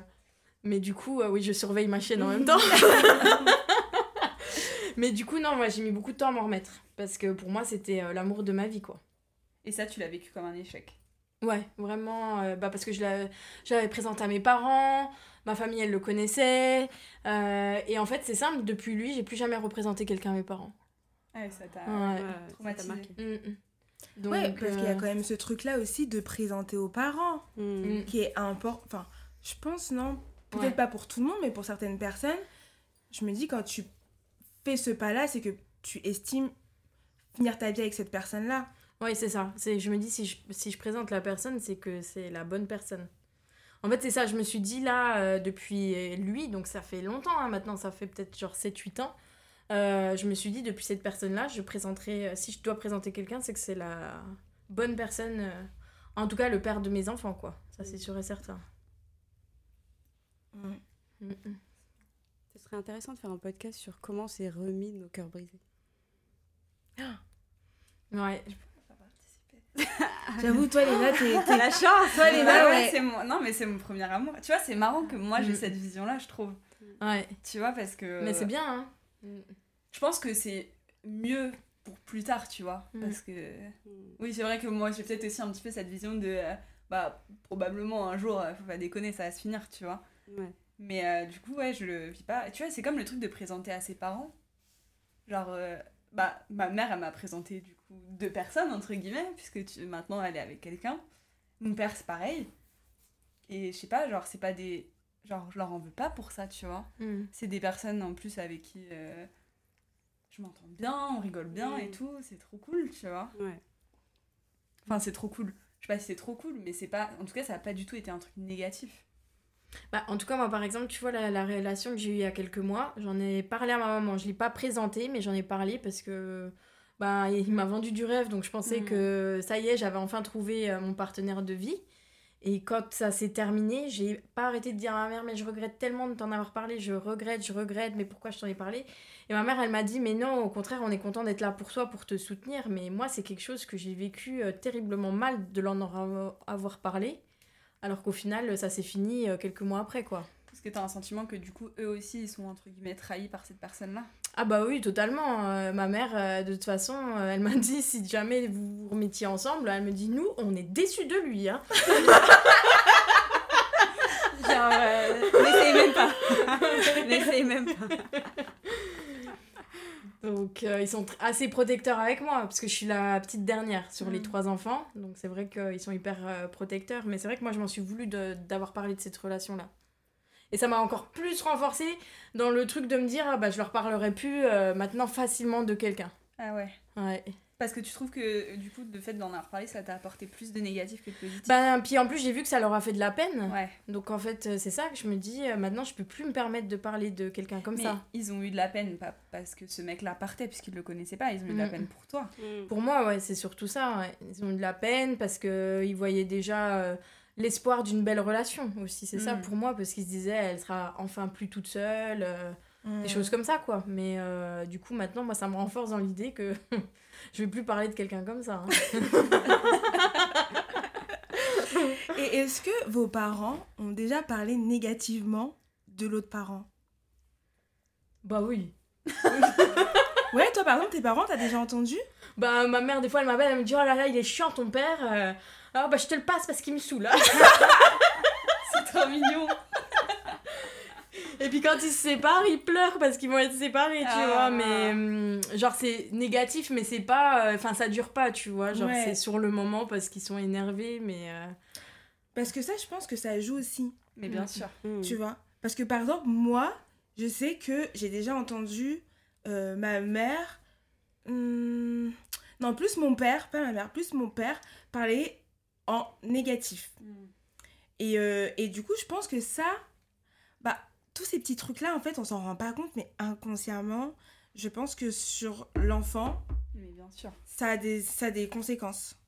mais du coup, euh, oui, je surveille ma chaîne en même temps. mais du coup, non, moi, j'ai mis beaucoup de temps à m'en remettre. Parce que pour moi, c'était euh, l'amour de ma vie, quoi. Et ça, tu l'as vécu comme un échec? Ouais, vraiment. euh, bah, parce que je l'avais présenté à mes parents. Ma famille, elle le connaissait. euh, et en fait, c'est simple, depuis lui, j'ai plus jamais représenté quelqu'un à mes parents. Ouais, ça t'a. Ouais. Marqué. Mm, mm. Donc, ouais, parce qu'il y a quand même ce truc-là aussi de présenter aux parents, mm. qui est important. Enfin, je pense, non, peut-être Ouais. pas pour tout le monde, mais pour certaines personnes, je me dis, quand tu fais ce pas-là, c'est que tu estimes finir ta vie avec cette personne-là. Oui, c'est ça. C'est, je me dis, si je, si je présente la personne, c'est que c'est la bonne personne. En fait, c'est ça. Je me suis dit là, euh, depuis euh, lui, donc ça fait longtemps hein, maintenant, ça fait peut-être genre 7-8 ans. euh, je me suis dit, depuis cette personne-là, je présenterai. euh, si je dois présenter quelqu'un, c'est que c'est la bonne personne. en tout cas, le père de mes enfants, quoi. Ça, c'est sûr et certain. Mm. Mm, mm. Ce serait intéressant de faire un podcast sur comment c'est remis nos cœurs brisés. Ouais. J'avoue, toi, Léna, t'es. La chance Toi, Léna, Ouais, ouais, ouais. c'est mon... Non, mais c'est mon premier amour. Tu vois, c'est marrant que moi j'ai Mm. cette vision-là, je trouve. Ouais. Tu vois, parce que. Mais c'est bien, hein. Je pense que c'est mieux pour plus tard, tu vois. Mm. Parce que. Oui, c'est vrai que moi j'ai peut-être aussi un petit peu cette vision de. euh, bah, probablement un jour, euh, faut pas déconner, ça va se finir, tu vois. Ouais. Mais euh, du coup, ouais, je le vis pas. Tu vois, c'est comme le truc de présenter à ses parents. Genre, euh, bah, ma mère, elle m'a présenté du coup deux personnes, entre guillemets, puisque tu- maintenant elle est avec quelqu'un. Mon père, c'est pareil. Et je sais pas, genre, c'est pas des. Genre, je leur en veux pas pour ça, tu vois. Mm. C'est des personnes en plus avec qui euh, je m'entends bien, on rigole bien et Mm. tout, c'est trop cool, tu vois. Ouais. Enfin, c'est trop cool. Je sais pas si c'est trop cool, mais c'est pas. En tout cas, ça a pas du tout été un truc négatif. Bah, en tout cas, moi, par exemple, tu vois, la, la relation que j'ai eue il y a quelques mois, j'en ai parlé à ma maman. Je ne l'ai pas présentée, mais j'en ai parlé parce que bah, il m'a vendu du rêve. Donc, je pensais Mhm. que ça y est, j'avais enfin trouvé euh, mon partenaire de vie. Et quand ça s'est terminé, j'ai pas arrêté de dire à ma mère, mais je regrette tellement de t'en avoir parlé, je regrette, je regrette, mais pourquoi je t'en ai parlé? Et ma mère, elle m'a dit, mais non, au contraire, on est content d'être là pour toi, pour te soutenir. Mais moi, c'est quelque chose que j'ai vécu euh, terriblement mal de l'en avoir- avoir parlé. Alors qu'au final, ça s'est fini euh, quelques mois après, quoi. Parce que t'as un sentiment que du coup, eux aussi, ils sont entre guillemets trahis par cette personne-là. Ah bah oui, totalement. Euh, ma mère, euh, de toute façon, euh, elle m'a dit, si jamais vous vous remettiez ensemble, elle me dit, nous, on est déçus de lui. Hein. Genre, euh, n'essaye même pas. n'essaye même pas. Donc euh, ils sont assez protecteurs avec moi, parce que je suis la petite dernière sur les Mm. trois enfants. Donc c'est vrai qu'ils sont hyper euh, protecteurs. Mais c'est vrai que moi, je m'en suis voulu d'avoir parlé de cette relation-là. Et ça m'a encore plus renforcé dans le truc de me dire, ah bah je leur parlerai plus euh, maintenant facilement de quelqu'un. Ah ouais. Ouais. Parce que tu trouves que du coup, le fait d'en avoir parlé, ça t'a apporté plus de négatif que de positif? Ben, puis en plus, j'ai vu que ça leur a fait de la peine. ouais. Donc en fait, euh, c'est ça que je me dis, euh, maintenant, je peux plus me permettre de parler de quelqu'un comme Mais ça. ils ont eu de la peine, pas parce que ce mec-là partait, puisqu'ils le connaissaient pas, ils ont eu de la Mm. peine pour toi. Pour moi, ouais, c'est surtout ça. ouais. Ils ont eu de la peine parce qu'ils voyaient déjà euh, l'espoir d'une belle relation aussi. C'est ça Mm. pour moi, parce qu'ils se disaient, elle sera enfin plus toute seule, euh, Mm. des choses comme ça, quoi. Mais euh, du coup, maintenant, moi, ça me renforce dans l'idée que je vais plus parler de quelqu'un comme ça. hein. Et est-ce que vos parents ont déjà parlé négativement de l'autre parent? Bah oui. Ouais, toi par exemple, tes parents, t'as déjà entendu? Bah, ma mère, des fois, elle m'appelle, elle me dit, oh là là, il est chiant ton père. euh, Alors, bah, je te le passe parce qu'il me saoule. C'est trop mignon. Et puis quand ils se séparent, ils pleurent parce qu'ils vont être séparés, tu Ah. vois. Mais hum, genre c'est négatif, mais c'est pas, euh, enfin ça dure pas, tu vois. Genre Ouais. c'est sur le moment parce qu'ils sont énervés, mais euh, Parce que ça, je pense que ça joue aussi, Mais bien Mm. sûr. Mm. tu vois. Parce que par exemple, moi, je sais que j'ai déjà entendu euh, ma mère. hum, non, plus mon père, pas ma mère, plus mon père parler en négatif. Et, euh, et du coup, je pense que ça, bah, tous ces petits trucs-là, en fait, on s'en rend pas compte, mais inconsciemment, je pense que sur l'enfant, Mais bien sûr. ça a des, ça a des conséquences.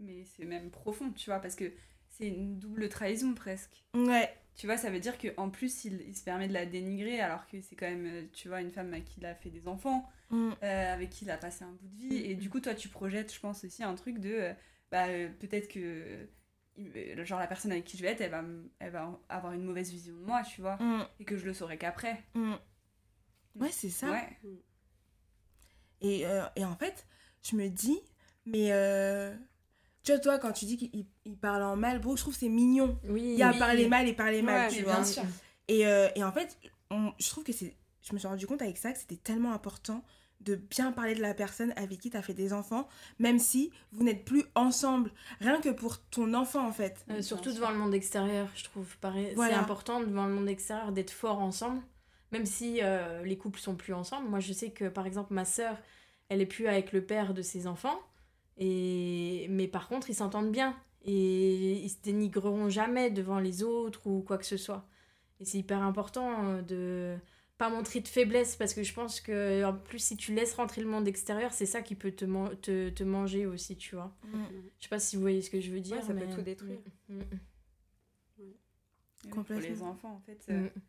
Mais c'est même profond, tu vois, parce que c'est une double trahison presque. Ouais, Tu vois, ça veut dire qu'en plus, il, il se permet de la dénigrer alors que c'est quand même, euh, tu vois, une femme à qui il a fait des enfants, Mm. euh, avec qui il a passé un bout de vie. Et du coup, toi, tu projettes, je pense, aussi un truc de, euh, bah, euh, peut-être que, genre, la personne avec qui je vais être, elle va, elle va avoir une mauvaise vision de moi, tu vois, Mm, et que je le saurai qu'après. mm. Ouais, c'est ça. Ouais. Et, euh, et en fait, je me dis, mais euh, tu vois, toi, quand tu dis qu'il il parle en mal, bro, je trouve que c'est mignon. Oui. Il y a oui. parler mal et parler mal, Ouais, tu vois. bien sûr. Et, euh, et en fait, on- je trouve que c'est. Je me suis rendu compte avec ça que c'était tellement important de bien parler de la personne avec qui tu as fait des enfants, même si vous n'êtes plus ensemble. Rien que pour ton enfant, en fait. Euh, surtout devant le monde extérieur, je trouve. pareil. Voilà. C'est important devant le monde extérieur d'être fort ensemble, même si euh, les couples sont plus ensemble. Moi, je sais que par exemple, ma sœur, elle est plus avec le père de ses enfants, et mais par contre, ils s'entendent bien et ils se dénigreront jamais devant les autres ou quoi que ce soit. Et c'est hyper important euh, de pas montrer de faiblesse parce que je pense que en plus si tu laisses rentrer le monde extérieur, c'est ça qui peut te, man- te, te manger aussi, tu vois. Je sais pas si vous voyez ce que je veux dire. ça peut tout détruire. Mm, mm, Pour Complètement. les enfants, en fait. mm. euh, Mm.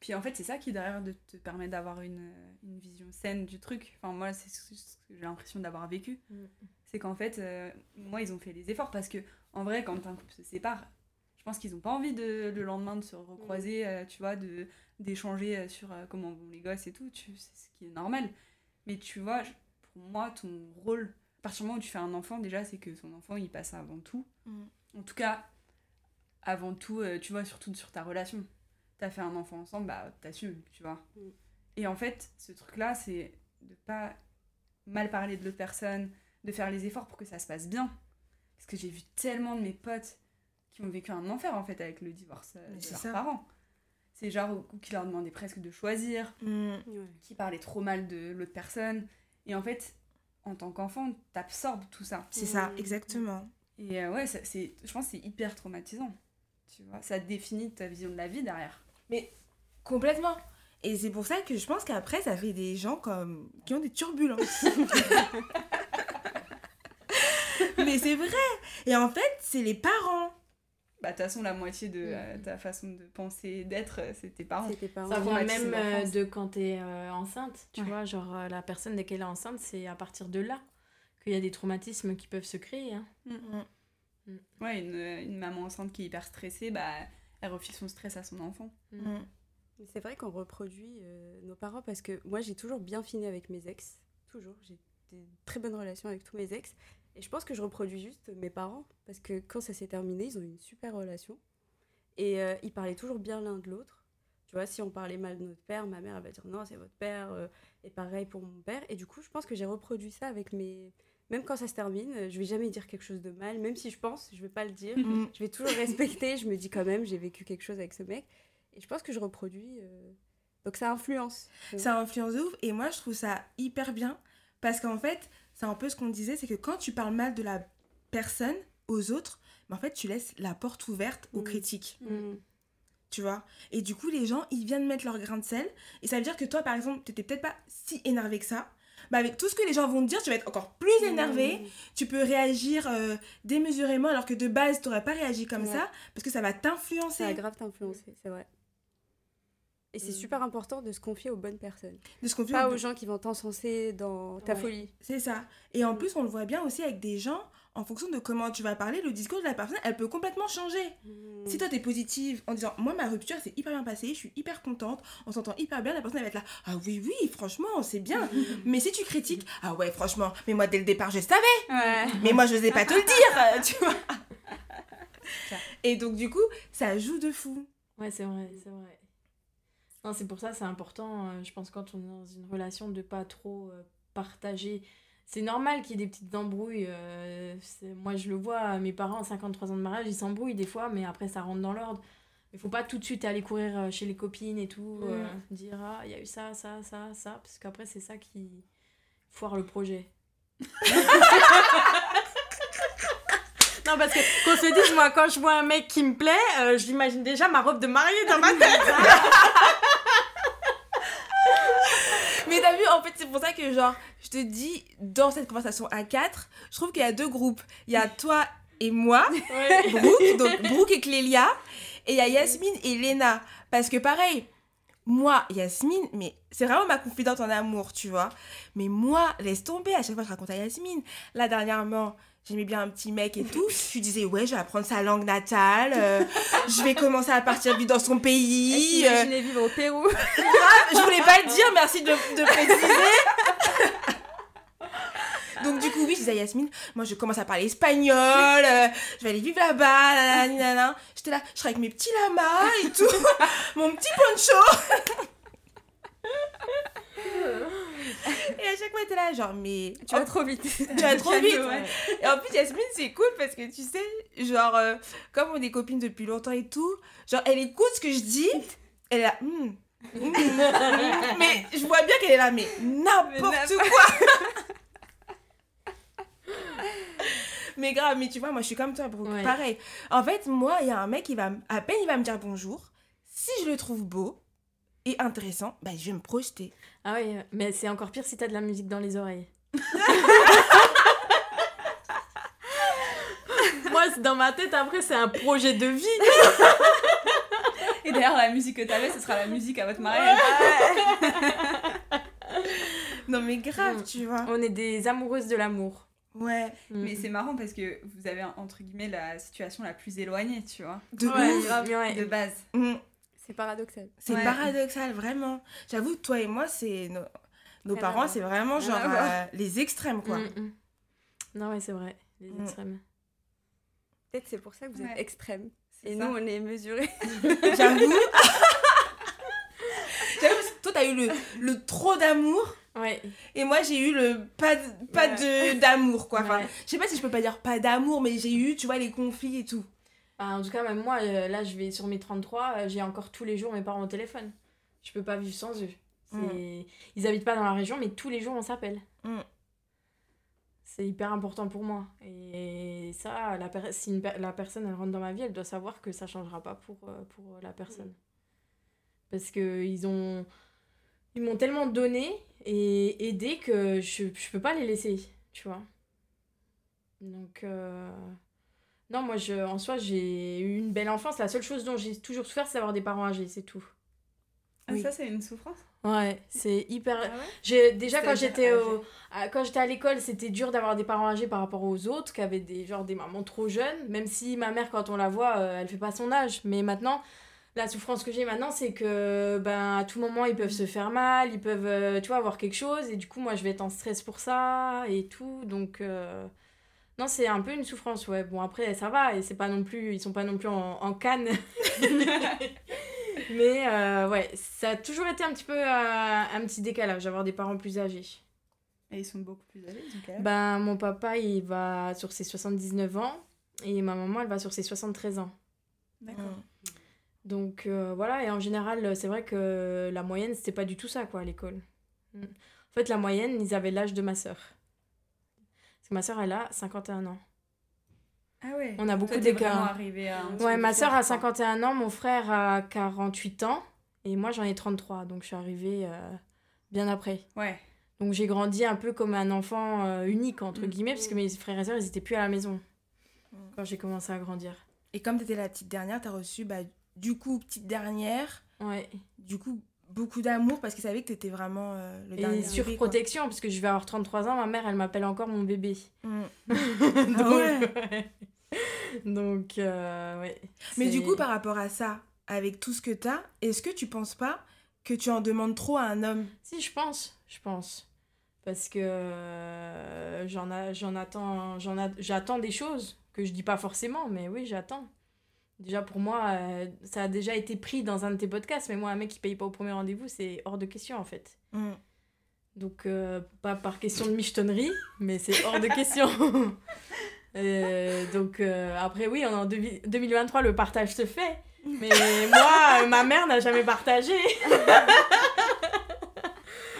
Puis en fait, c'est ça qui derrière de te permet d'avoir une, une vision saine du truc. Enfin, moi, c'est ce que j'ai l'impression d'avoir vécu. Mm. C'est qu'en fait, euh, moi, ils ont fait les efforts parce que, en vrai, quand un couple se sépare, pense qu'ils n'ont pas envie de, le lendemain de se recroiser, euh, tu vois, de d'échanger euh, sur euh, comment vont les gosses et tout. Tu, c'est ce qui est normal. Mais tu vois, pour moi, ton rôle, à partir du moment où tu fais un enfant, déjà, c'est que ton enfant, il passe avant tout. Mm. En tout cas, avant tout, euh, tu vois, surtout sur ta relation. T'as fait un enfant ensemble, bah t'assumes, tu vois. Mm. Et en fait, ce truc-là, c'est de pas mal parler de l'autre personne, de faire les efforts pour que ça se passe bien. Parce que j'ai vu tellement de mes potes qui ont vécu un enfer, en fait, avec le divorce euh, Mais de c'est leurs ça. parents. C'est genre, qui leur demandaient presque de choisir, Mm. Ouais. qui parlaient trop mal de l'autre personne. Et en fait, en tant qu'enfant, t'absorbes tout ça. C'est ça, Mm. exactement. Et euh, ouais, c'est, je pense que c'est hyper traumatisant. Tu vois, ça définit ta vision de la vie derrière. Complètement. Et c'est pour ça que je pense qu'après, ça fait des gens comme qui ont des turbulences. Mais c'est vrai. Et en fait, c'est les parents. Bah, de toute façon, la moitié de Mm. euh, ta façon de penser et d'être, euh, c'est tes parents. C'était pas Ça vient même euh, de quand t'es euh, enceinte, tu Ouais. vois, genre euh, la personne dès qu'elle est enceinte, c'est à partir de là qu'il y a des traumatismes qui peuvent se créer. hein. Ouais, une, une maman enceinte qui est hyper stressée, bah, elle refile son stress à son enfant. Mm. C'est vrai qu'on reproduit euh, nos parents parce que moi j'ai toujours bien fini avec mes ex. Toujours. J'ai des très bonnes relations avec tous mes ex. Et je pense que je reproduis juste mes parents parce que quand ça s'est terminé, ils ont eu une super relation. Et euh, ils parlaient toujours bien l'un de l'autre. Tu vois, si on parlait mal de notre père, ma mère elle va dire non, c'est votre père. euh, et pareil pour mon père. Et du coup, je pense que j'ai reproduit ça avec mes. Même quand ça se termine, je vais jamais dire quelque chose de mal. Même si je pense, je vais pas le dire. Mm. je vais toujours respecter. Je me dis quand même, j'ai vécu quelque chose avec ce mec. Et je pense que je reproduis. euh, Donc ça influence. Ça influence de ouf. Et moi, je trouve ça hyper bien. Parce qu'en fait, c'est un peu ce qu'on disait, c'est que quand tu parles mal de la personne aux autres, mais en fait, tu laisses la porte ouverte aux Mm. critiques. Mm. Tu vois? Et du coup, les gens, ils viennent mettre leur grain de sel. Et ça veut dire que toi, par exemple, t'étais peut-être pas si énervé que ça. Bah, avec tout ce que les gens vont te dire, tu vas être encore plus énervé. Mm. Tu peux réagir euh, démesurément alors que de base, t'aurais pas réagi comme Ouais. ça. Parce que ça va Ça a t'influencer. grave t'influencer, c'est vrai. Et c'est Mm. super important de se confier aux bonnes personnes. De ce qu'on Pas aux gens qui vont t'encenser dans ta Ouais. folie. C'est ça. Et en Mm. plus, on le voit bien aussi avec des gens, en fonction de comment tu vas parler, le discours de la personne, elle peut complètement changer. Si toi t'es positive en disant moi ma rupture c'est hyper bien passé, je suis hyper contente, on s'entend hyper bien, la personne elle va être là ah oui oui franchement c'est bien. Mais si tu critiques ah ouais franchement mais moi dès le départ je savais Ouais. mais moi je n'osais pas te le dire tu vois. Et donc du coup ça joue de fou. Ouais, c'est vrai, c'est vrai. Non, c'est pour ça, c'est important, euh, je pense, quand on est dans une relation, de pas trop euh, partager. C'est normal qu'il y ait des petites embrouilles. euh, c'est- moi, je le vois, mes parents, à 53 ans de mariage, ils s'embrouillent des fois, mais après, ça rentre dans l'ordre. Il faut pas tout de suite aller courir euh, chez les copines et tout, euh, Mm. dire ah, il y a eu ça, ça, ça, ça, parce qu'après, c'est ça qui foire le projet. non, parce que qu'on se dise, moi, quand je vois un mec qui me plaît, euh, je l'imagine déjà ma robe de mariée dans ma tête. Mais t'as vu, en fait, c'est pour ça que, genre, je te dis, dans cette conversation à 4, je trouve qu'il y a deux groupes. Il y a toi et moi, Ouais. Brooke, donc Brooke et Clélia, et il y a Yasmine et Léna. Parce que pareil, moi, Yasmine, mais c'est vraiment ma confidente en amour, tu vois. Mais moi, laisse tomber, à chaque fois je raconte à Yasmine. Là, dernièrement, j'aimais bien un petit mec et tout. Je lui disais, ouais, je vais apprendre sa langue natale, euh, je vais commencer à partir vivre dans son pays. euh, Imaginez vivre au Pérou. je voulais pas le dire, merci de, de préciser. Donc du coup, oui, je disais à Yasmine, moi je commence à parler espagnol, euh, je vais aller vivre là-bas, nanana. J'étais là, je serai avec mes petits lamas et tout, mon petit poncho. Et à chaque fois, t'es là, genre, mais... Tu vas trop vite. tu vas trop vite. Ouais. Et en plus, Yasmine, c'est cool parce que tu sais, genre, euh, comme on est copines depuis longtemps et tout, genre, elle écoute ce que je dis, elle est là, Hmm, hmm, hmm. mais je vois bien qu'elle est là, mais n'importe quoi. mais grave, mais tu vois, moi, je suis comme toi, Brooke. Ouais. Pareil. En fait, moi, il y a un mec, il va, à peine il va me dire bonjour. Si je le trouve beau et intéressant, bah, je vais me projeter. Ah oui, mais c'est encore pire si t'as de la musique dans les oreilles. Moi, c'est- dans ma tête, après, c'est un projet de vie. Et d'ailleurs, la musique que t'avais, ce sera la musique à votre mariage. Non, mais grave, Mm. tu vois. On est des amoureuses de l'amour. Ouais. Mais c'est marrant parce que vous avez, entre guillemets, la situation la plus éloignée, tu vois, De Ouais, ouf. grave, ouais. de base. Mm. C'est paradoxal. C'est Ouais. paradoxal, vraiment. J'avoue, toi et moi, c'est nos, parents, c'est vraiment genre euh, les extrêmes, quoi. Mm, mm. Non, ouais, c'est vrai. Les Mm. extrêmes. Peut-être c'est pour ça que vous êtes Ouais. extrême. C'est Et ça. nous, on est mesurés. J'avoue. J'avoue, toi, t'as eu le, le trop d'amour, Ouais. et moi, j'ai eu le pas pas de d'amour, quoi. Enfin, Ouais. je sais pas si je peux pas dire pas d'amour, mais j'ai eu, tu vois, les conflits et tout. En tout cas, même moi, euh, là, je vais sur mes 33, euh, j'ai encore tous les jours mes parents au téléphone. Je peux pas vivre sans eux. Mm. Ils habitent pas dans la région, mais tous les jours, on s'appelle. Mm. C'est hyper important pour moi. Et ça, la, per- si une per- la personne elle rentre dans ma vie, elle doit savoir que ça changera pas pour, euh, pour la personne. Parce que ils ont ils m'ont tellement donné et aidé que je, je peux pas les laisser, tu vois. Donc, euh, non, moi, je, en soi, j'ai eu une belle enfance. La seule chose dont j'ai toujours souffert, c'est d'avoir des parents âgés, c'est tout. Ah, Oui. ça, c'est une souffrance Ouais, c'est hyper. Ah ouais J'ai déjà quand j'étais au à- quand j'étais à l'école, c'était dur d'avoir des parents âgés par rapport aux autres qui avaient des genre des mamans trop jeunes, même si ma mère quand on la voit, euh, elle fait pas son âge, mais maintenant la souffrance que j'ai maintenant, c'est que ben à tout moment ils peuvent se faire mal, ils peuvent euh, tu vois avoir quelque chose et du coup moi je vais être en stress pour ça et tout. Donc euh, non, c'est un peu une souffrance ouais. Bon après ça va et c'est pas non plus ils sont pas non plus en, en canne. Mais euh, ouais, ça a toujours été un petit peu euh, un petit décalage d'avoir des parents plus âgés. Et ils sont beaucoup plus âgés, âge? Ben, mon papa, il va sur ses 79 ans et ma maman, elle va sur ses 73 ans. D'accord. Mm. Donc euh, voilà, et en général, c'est vrai que la moyenne, c'était pas du tout ça, quoi, à l'école. Mm. En fait, la moyenne, ils avaient l'âge de ma sœur. Ma sœur, elle a 51 ans. Ah ouais. On a beaucoup d'écart. Ouais, ma sœur a fort, quoi. 51 ans, mon frère a 48 ans et moi, j'en ai 33. Donc, je suis arrivée euh, bien après. Ouais. Donc j'ai grandi un peu comme un enfant euh, unique, entre Mm. guillemets, parce que mes frères et sœurs, ils étaient plus à la maison Mm. quand j'ai commencé à grandir. Et comme t'étais la petite dernière, t'as reçu, bah, du coup, petite dernière, Ouais. du coup, beaucoup d'amour parce qu'ils savaient que t'étais vraiment euh, le dernier Et bébé, sur quoi. protection, parce que je vais avoir 33 ans, ma mère, elle m'appelle encore mon bébé. Mm. Donc, Ah ouais. ouais. Donc, euh, ouais. Mais du coup, par rapport à ça, avec tout ce que t'as, est-ce que tu penses pas que tu en demandes trop à un homme? Si, je pense, je pense. Parce que euh, j'en j'en attends, j'attends des choses que je dis pas forcément, mais oui, j'attends. Déjà pour moi, euh, ça a déjà été pris dans un de tes podcasts, mais moi, un mec qui paye pas au premier rendez-vous, c'est hors de question en fait. Mm. Donc, euh, pas par question de michetonnerie, mais c'est hors de question. Euh, donc, après, oui, on est en deux- 2023, le partage se fait. Mais moi, ma mère n'a jamais partagé.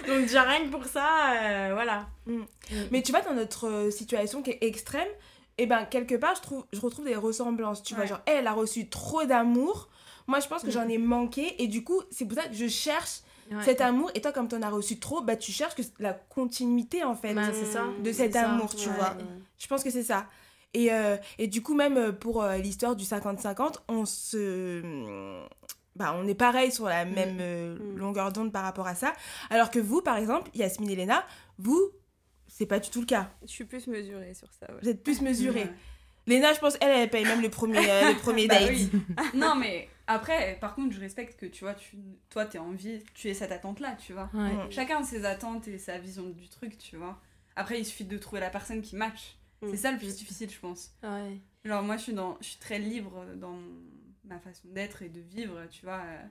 Donc déjà rien que pour ça, voilà. Mais tu vois, dans notre situation qui est extrême, et ben quelque part, je, trouve, je retrouve des ressemblances. Tu vois, genre, elle a reçu trop d'amour. Moi, je pense que Mm. j'en ai manqué. Et du coup, c'est pour ça que je cherche Ouais. cet amour. Et toi, comme tu en as reçu trop, bah, tu cherches que la continuité, en fait. Bah, ça. de cet ça. amour, tu Ouais. vois. Je pense que c'est ça. Et, euh, et du coup, même euh, pour euh, l'histoire du 50-50, on se. Bah, on est pareil sur la même euh, Mm. longueur d'onde par rapport à ça. Alors que vous, par exemple, Yasmine et Léna, vous, c'est pas du tout le cas. Je suis plus mesurée sur ça. ouais. Vous êtes plus mesurés. Ouais. Léna, je pense, elle, elle paye même le premier, euh, le premier Bah date. oui. non, mais après, par contre, je respecte que tu vois, tu, toi, t'es en vie, tu es cette attente-là, tu vois. Ouais. Mm. Chacun a ses attentes et sa vision du truc, tu vois. Après, il suffit de trouver la personne qui match. Mm. C'est ça le plus difficile, je pense. Ouais. Genre, moi, je suis, dans, je suis très libre dans ma façon d'être et de vivre, tu vois. euh,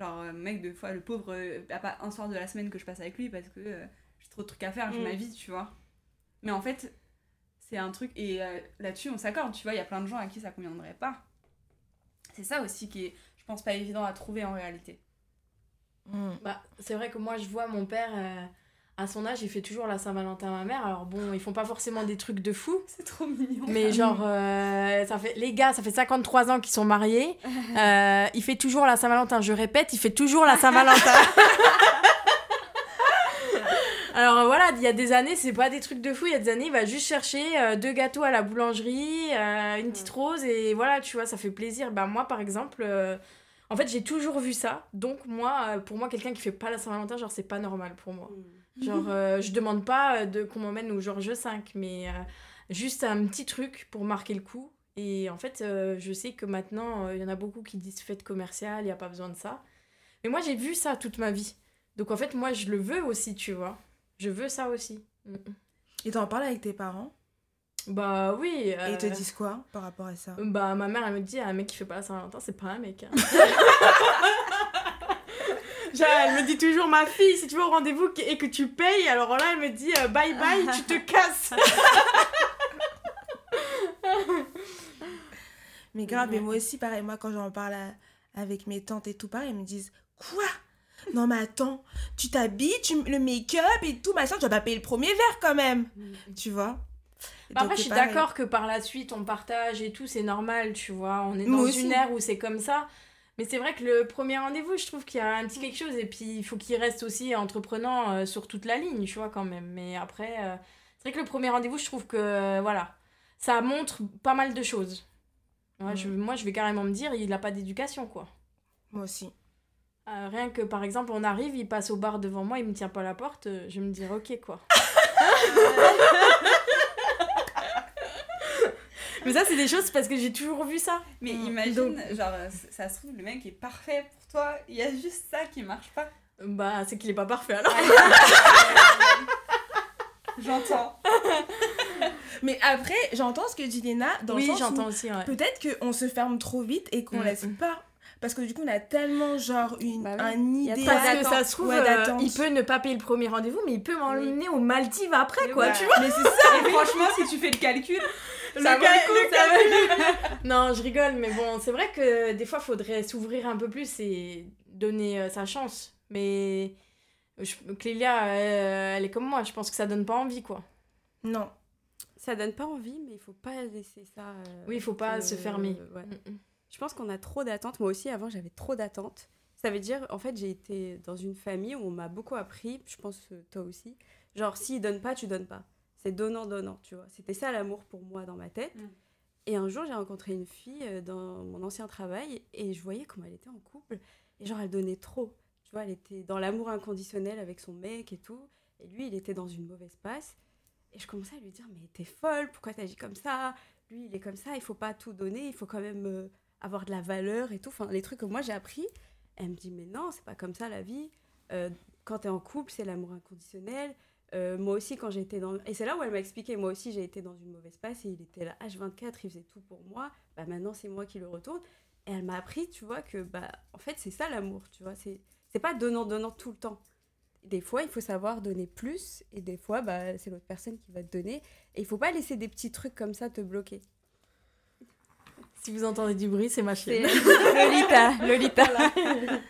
Genre, euh, mec, deux fois, le pauvre, euh, y a pas un soir de la semaine que je passe avec lui parce que euh, j'ai trop de trucs à faire, j'ai Mm. ma vie, tu vois. Mais en fait, c'est un truc, et euh, là-dessus, on s'accorde, tu vois. Il y a plein de gens à qui ça conviendrait pas. C'est ça aussi qui est, je pense, pas évident à trouver en réalité. Mm. Bah, c'est vrai que moi, je vois mon père, euh, à son âge, il fait toujours la Saint-Valentin à ma mère. Alors bon, ils font pas forcément des trucs de fou. C'est trop mignon. Mais genre, euh, ça fait, les gars, ça fait 53 ans qu'ils sont mariés. Euh, il fait toujours la Saint-Valentin. Je répète, il fait toujours la Saint-Valentin. Alors euh, voilà, il y a des années, c'est pas des trucs de fou. Il y a des années, il va juste chercher euh, deux gâteaux à la boulangerie, euh, une petite rose, et voilà, tu vois, ça fait plaisir. Bah, moi, par exemple, euh, en fait, j'ai toujours vu ça. Donc, moi, pour moi, quelqu'un qui fait pas la Saint-Valentin, genre, c'est pas normal pour moi. Mm. Genre, je demande pas de qu'on m'emmène au Georges V, mais juste un petit truc pour marquer le coup. Et en fait, je sais que maintenant, il y en a beaucoup qui disent fête commerciale, il n'y a pas besoin de ça. Mais moi, j'ai vu ça toute ma vie. Donc en fait, moi, je le veux aussi, tu vois. Je veux ça aussi. Mm. Et t'en parles avec tes parents? Bah oui. Et ils euh, te disent quoi par rapport à ça? Bah ma mère, elle me dit, un mec qui fait pas la Saint-Valentin, c'est pas un mec. hein. Genre, elle me dit toujours, ma fille, si tu vas au rendez-vous et que tu payes, alors là, elle me dit, euh, bye bye, tu te casses. Mais grave, et moi aussi, pareil, moi, quand j'en parle à- avec mes tantes et tout, pareil, elles me disent Quoi? Non, mais attends, tu t'habilles, tu... le make-up et tout, machin, tu vas pas payer le premier verre quand même, tu vois? Bah après, je suis d'accord que par la suite, on partage et tout, c'est normal, tu vois. On est Moi dans aussi. une ère où c'est comme ça. Mais c'est vrai que le premier rendez-vous, je trouve qu'il y a un petit quelque chose. Et puis, il faut qu'il reste aussi entreprenant euh, sur toute la ligne, tu vois, quand même. Mais après, euh, c'est vrai que le premier rendez-vous, je trouve que, euh, voilà, ça montre pas mal de choses. Ouais, je- moi, je vais carrément me dire, il n'a pas d'éducation, quoi. Moi aussi. Euh, rien que, par exemple, on arrive, il passe au bar devant moi, il me tient pas la porte, euh, je vais me dire, ok, quoi. Mais ça, c'est des choses parce que j'ai toujours vu ça. Mais Mm. imagine, Donc- genre, ça se trouve, le mec est parfait pour toi, il y a juste ça qui marche pas. Bah, c'est qu'il est pas parfait alors. J'entends. Mais après, j'entends ce que dit Léna, dans oui, le sens j'entends où aussi, ouais. peut-être qu'on se ferme trop vite et qu'on Mm. laisse pas. Parce que du coup, on a tellement, genre, une, Bah oui. un idéal. Parce que ça se trouve, Ouais, euh, il peut ne pas payer le premier rendez-vous, mais il peut m'emmener aux Maldives après, quoi, Ouais. tu vois. Mais c'est ça Et franchement, si tu fais le calcul, Le ça cal- coup, le ça non, je rigole, mais bon, c'est vrai que des fois, faudrait s'ouvrir un peu plus et donner euh, sa chance. Mais je- Clélia, euh, elle est comme moi, je pense que ça donne pas envie, quoi. Non. Ça donne pas envie, mais il faut pas laisser ça. euh, Oui, il faut pas se fermer. ouais. Mm, mm. Je pense qu'on a trop d'attentes. Moi aussi, avant, j'avais trop d'attentes. Ça veut dire, en fait, j'ai été dans une famille où on m'a beaucoup appris, je pense euh, toi aussi. Genre, s'il donne pas, tu donnes pas. C'est donnant-donnant, tu vois. C'était ça l'amour pour moi dans ma tête. Mm. Et un jour, j'ai rencontré une fille euh, dans mon ancien travail et je voyais comment elle était en couple. Et genre, elle donnait trop. Tu vois, elle était dans l'amour inconditionnel avec son mec et tout. Et lui, il était dans une mauvaise passe. Et je commençais à lui dire, mais t'es folle, pourquoi t'agis comme ça? Lui, il est comme ça, il faut pas tout donner, il faut quand même euh, avoir de la valeur et tout. Enfin, les trucs que moi j'ai appris. Elle me dit, mais non, c'est pas comme ça la vie. Euh, quand t'es en couple, c'est l'amour inconditionnel. Euh, moi aussi, quand été dans. Et c'est là où elle m'a expliqué, moi aussi, j'ai été dans une mauvaise passe et il était là H24, il faisait tout pour moi. Bah maintenant, c'est moi qui le retourne. Et elle m'a appris, tu vois, que, bah, en fait, c'est ça l'amour, tu vois. C'est c'est pas donnant-donnant tout le temps. Des fois, il faut savoir donner plus et des fois, bah, c'est l'autre personne qui va te donner. Et il faut pas laisser des petits trucs comme ça te bloquer. Si vous entendez du bruit, c'est ma chienne. Lolita, Lolita.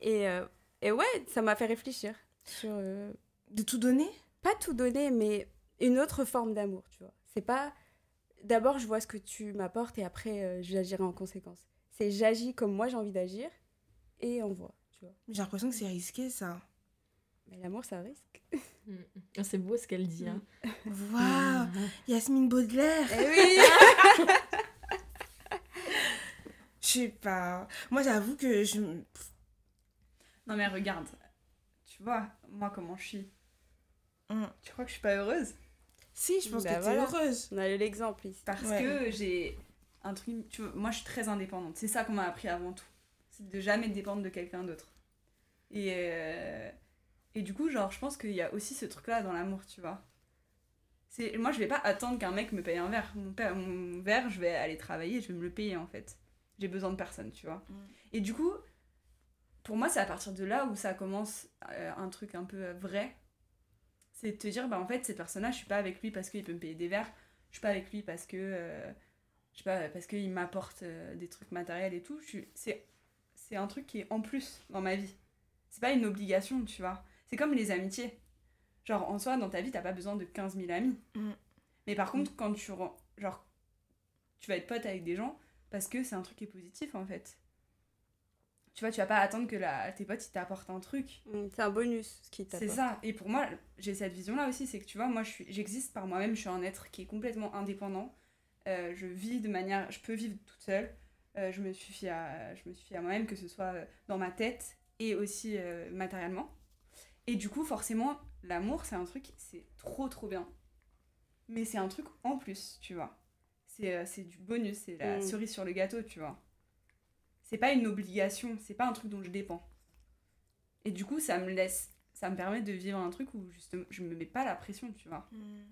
Et, euh, et ouais, ça m'a fait réfléchir sur euh, De tout donner? Pas tout donner, mais une autre forme d'amour, tu vois. C'est pas d'abord je vois ce que tu m'apportes et après euh, j'agirai en conséquence. C'est j'agis comme moi j'ai envie d'agir et on voit, tu vois. J'ai l'impression que c'est risqué ça. Mais l'amour, ça risque. Ah, C'est beau ce qu'elle dit. Hein. Waouh Yasmine Baudelaire Eh oui sais pas. Moi j'avoue que je. Non mais regarde, tu vois, moi comment je suis. Hum. Tu crois que je suis pas heureuse? Si, je pense Bah que t'es heureuse. On a l'exemple ici. Parce Ouais. que j'ai un truc. Tu vois, moi je suis très indépendante. C'est ça qu'on m'a appris avant tout. C'est de jamais dépendre de quelqu'un d'autre. Et, euh, et du coup, genre, je pense qu'il y a aussi ce truc-là dans l'amour, tu vois. C'est, moi je vais pas attendre qu'un mec me paye un verre. Mon, père, mon verre, je vais aller travailler, je vais me le payer en fait. J'ai besoin de personne, tu vois. Mm. Et du coup, pour moi, c'est à partir de là où ça commence euh, un truc un peu euh, vrai. C'est de te dire, bah en fait, cette personne-là, je suis pas avec lui parce qu'il peut me payer des verres. Je suis pas avec lui parce que. euh, je sais pas, parce qu'il m'apporte euh, des trucs matériels et tout. C'est, un truc qui est en plus dans ma vie. C'est pas une obligation, tu vois. C'est comme les amitiés. Genre, en soi, dans ta vie, t'as pas besoin de 15 000 amis. Mm. Mais par contre, quand tu. Genre, tu vas être pote avec des gens parce que c'est un truc qui est positif en fait. Tu vois, tu vas pas attendre que la, tes potes ils t'apportent un truc. Mm, C'est un bonus ce qui C'est t'apporte. ça. Et pour moi, j'ai cette vision-là aussi, c'est que tu vois, moi j'existe par moi-même, je suis un être qui est complètement indépendant. Euh, je vis de manière. Je peux vivre toute seule. Euh, je me suffis à, je me suffis à moi-même, que ce soit euh, dans ma tête et aussi euh, matériellement. Et du coup, forcément, l'amour, c'est un truc, c'est trop trop bien. Mais c'est un truc en plus, tu vois. C'est euh, c'est du bonus, c'est la Mm. cerise sur le gâteau, tu vois. C'est pas une obligation, c'est pas un truc dont je dépends. Et du coup, ça me laisse, ça me permet de vivre un truc où justement, je me mets pas la pression, tu vois. Mm.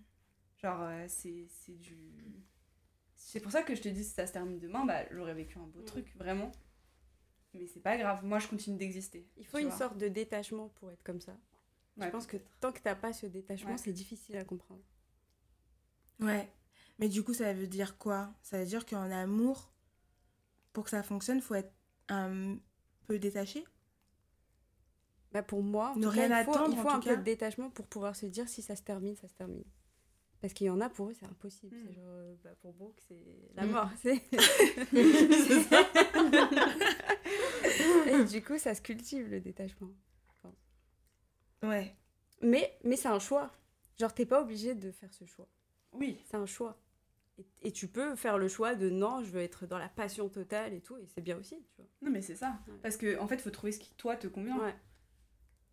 Genre, euh, c'est c'est du. C'est pour ça que je te dis, si ça se termine demain, bah, j'aurais vécu un beau Mm. truc, vraiment. Mais c'est pas grave, moi je continue d'exister. Il faut une vois. sorte de détachement pour être comme ça. Ouais, Je pense que tant que t'as pas ce détachement, Ouais. c'est difficile à comprendre. Ouais. Mais du coup, ça veut dire quoi? Ça veut dire qu'en amour, pour que ça fonctionne, faut être un peu détaché? Bah pour moi, en Ne rien cas, il faut, attendre, il en faut tout un cas. peu de détachement pour pouvoir se dire si ça se termine, ça se termine. Parce qu'il y en a pour eux, c'est impossible. Mm. C'est genre, euh, bah, pour Brooke, c'est la Mm. mort. c'est- Et du coup, ça se cultive le détachement. Ouais. Mais, mais c'est un choix. Genre, t'es pas obligé de faire ce choix. Oui, C'est un choix. Et, et tu peux faire le choix de non, je veux être dans la passion totale et tout, et c'est bien aussi, tu vois. non mais c'est ça. Ouais. Parce que en fait, faut trouver ce qui toi te convient. Ouais.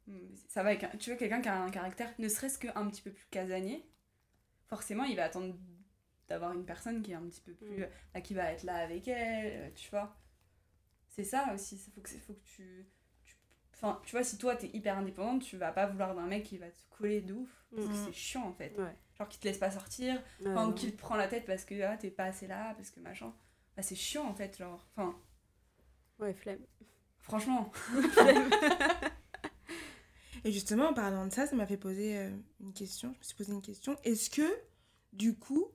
Mm, Ça va avec un- Tu vois, quelqu'un qui a un caractère ne serait-ce qu'un petit peu plus casanier, forcément, il va attendre d'avoir une personne qui est un petit peu plus. Mm. bah, qui va être là avec elle, euh, tu vois. C'est ça aussi, il faut que, faut que tu, tu. Enfin, tu vois, si toi t'es hyper indépendante, tu vas pas vouloir d'un mec qui va te coller de ouf. Parce que Mm. c'est chiant en fait. Ouais. Genre qui te laisse pas sortir, Ouais, enfin, ou qui te prend la tête parce que ah, t'es pas assez là, parce que machin. Bah, c'est chiant en fait, genre. Enfin, Ouais, flemme. franchement. Et justement, en parlant de ça, ça m'a fait poser euh, une question. Je me suis posé une question. Est-ce que, du coup,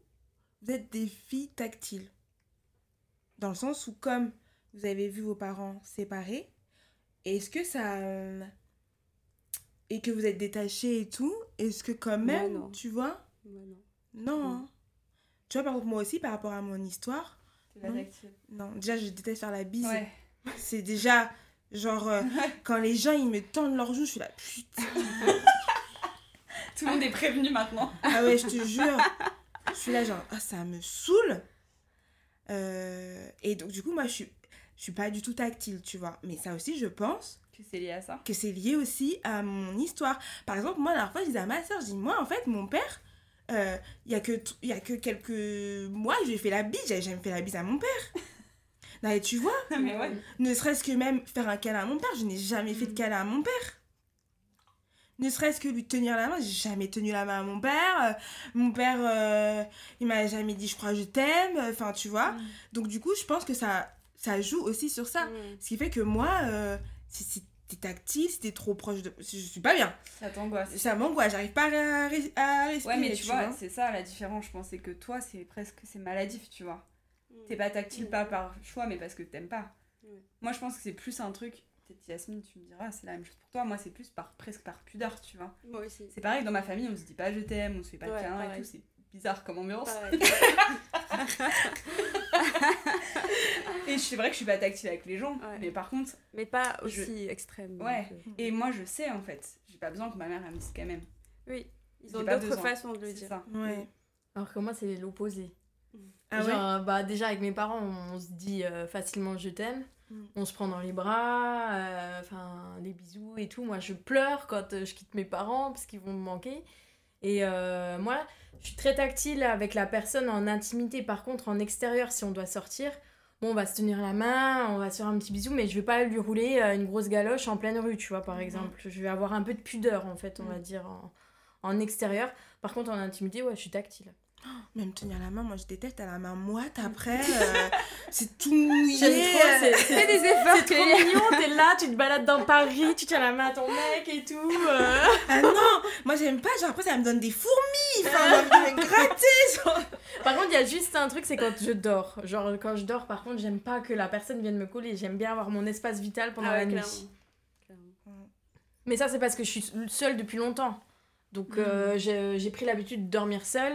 vous êtes des filles tactiles? Dans le sens où, comme vous avez vu vos parents séparés, est-ce que ça. euh, et que vous êtes détachés et tout, est-ce que quand même, tu vois Ouais, non. Hein. Tu vois, par exemple, moi aussi, par rapport à mon histoire, C'est pas Non. tactile. non, déjà, je déteste faire la bise. Ouais. C'est déjà, genre, euh, quand les gens, ils me tendent leurs joues, je suis là, putain. Tout le monde est prévenu maintenant. Ah ouais, je te jure. Je suis là, genre, ah, ça me saoule. Euh, et donc, du coup, moi, je suis, je suis pas du tout tactile, tu vois. Mais ça aussi, je pense Que c'est lié à ça. que c'est lié aussi à mon histoire. Par exemple, moi, la dernière fois, je disais à ma soeur, je dis, moi, en fait, mon père, euh, il y, a que y a que quelques mois, je lui ai fait la bise. J'avais jamais fait la bise à mon père. Non, et tu vois, mais ouais. ne serait-ce que même faire un câlin à mon père, je n'ai jamais fait de Mm. câlin à mon père. Ne serait-ce que lui tenir la main, j'ai jamais tenu la main à mon père. Euh, mon père, euh, il m'a jamais dit je crois je t'aime. Enfin, tu vois. Mm. Donc, du coup, je pense que ça, ça joue aussi sur ça. Mm. Ce qui fait que moi, euh, si t'es tactile, si t'es trop proche de. Je suis pas bien. Ça t'angoisse. Ça m'angoisse, j'arrive pas à, res- à respirer. Ouais, mais tu vois, c'est ça la différence, je pense, c'est que toi, c'est presque c'est maladif, tu vois. T'es pas tactile, pas par choix, mais parce que t'aimes pas. Moi, je pense que c'est plus un truc. Peut-être Yasmine, tu me diras, c'est la même chose pour toi. Moi, c'est plus par presque par pudeur, tu vois. Moi aussi. C'est pareil, dans ma famille, on se dit pas je t'aime, on se fait pas de Ouais, câlin et tout. C'est bizarre comme ambiance. Et c'est vrai que je suis pas tactile avec les gens, Ouais. mais par contre, Mais pas Je- aussi extrême. Ouais. euh, et moi je sais en fait, j'ai pas besoin que ma mère elle me dise quand même. Oui. Ils ont d'autres façons de le dire. ça. Ouais. Alors que moi, c'est l'opposé. Ah ouais? Genre, bah, déjà, avec mes parents, on, se dit euh, facilement je t'aime. Mm. On se prend dans les bras, euh, enfin, les bisous et tout. Moi, je pleure quand euh, je quitte mes parents parce qu'ils vont me manquer. Et euh, moi, je suis très tactile avec la personne en intimité. Par contre, en extérieur, si on doit sortir, bon, on va se tenir la main, on va se faire un petit bisou, mais je vais pas lui rouler euh, une grosse galoche en pleine rue, tu vois, par exemple. Je vais avoir un peu de pudeur, en fait, on va dire, en, en extérieur. Par contre, en intimité, ouais, je suis tactile. Même tenir la main, moi je déteste, t'as la main moite après, euh, c'est tout mouillé. J'aime trop, c'est- Fais des efforts. C'est trop mignon, t'es là, tu te balades dans Paris, tu tiens la main à ton mec et tout. euh. Ah non, moi j'aime pas, genre après ça me donne des fourmis, enfin envie de me gratter. genre. Par contre, il y a juste un truc, c'est quand je dors. Genre, quand je dors, par contre, j'aime pas que la personne vienne me coller. J'aime bien avoir mon espace vital pendant Ah la nuit. clairement. Mais ça, c'est parce que je suis seule depuis longtemps. Donc, euh, j'ai j'ai pris l'habitude de dormir seule.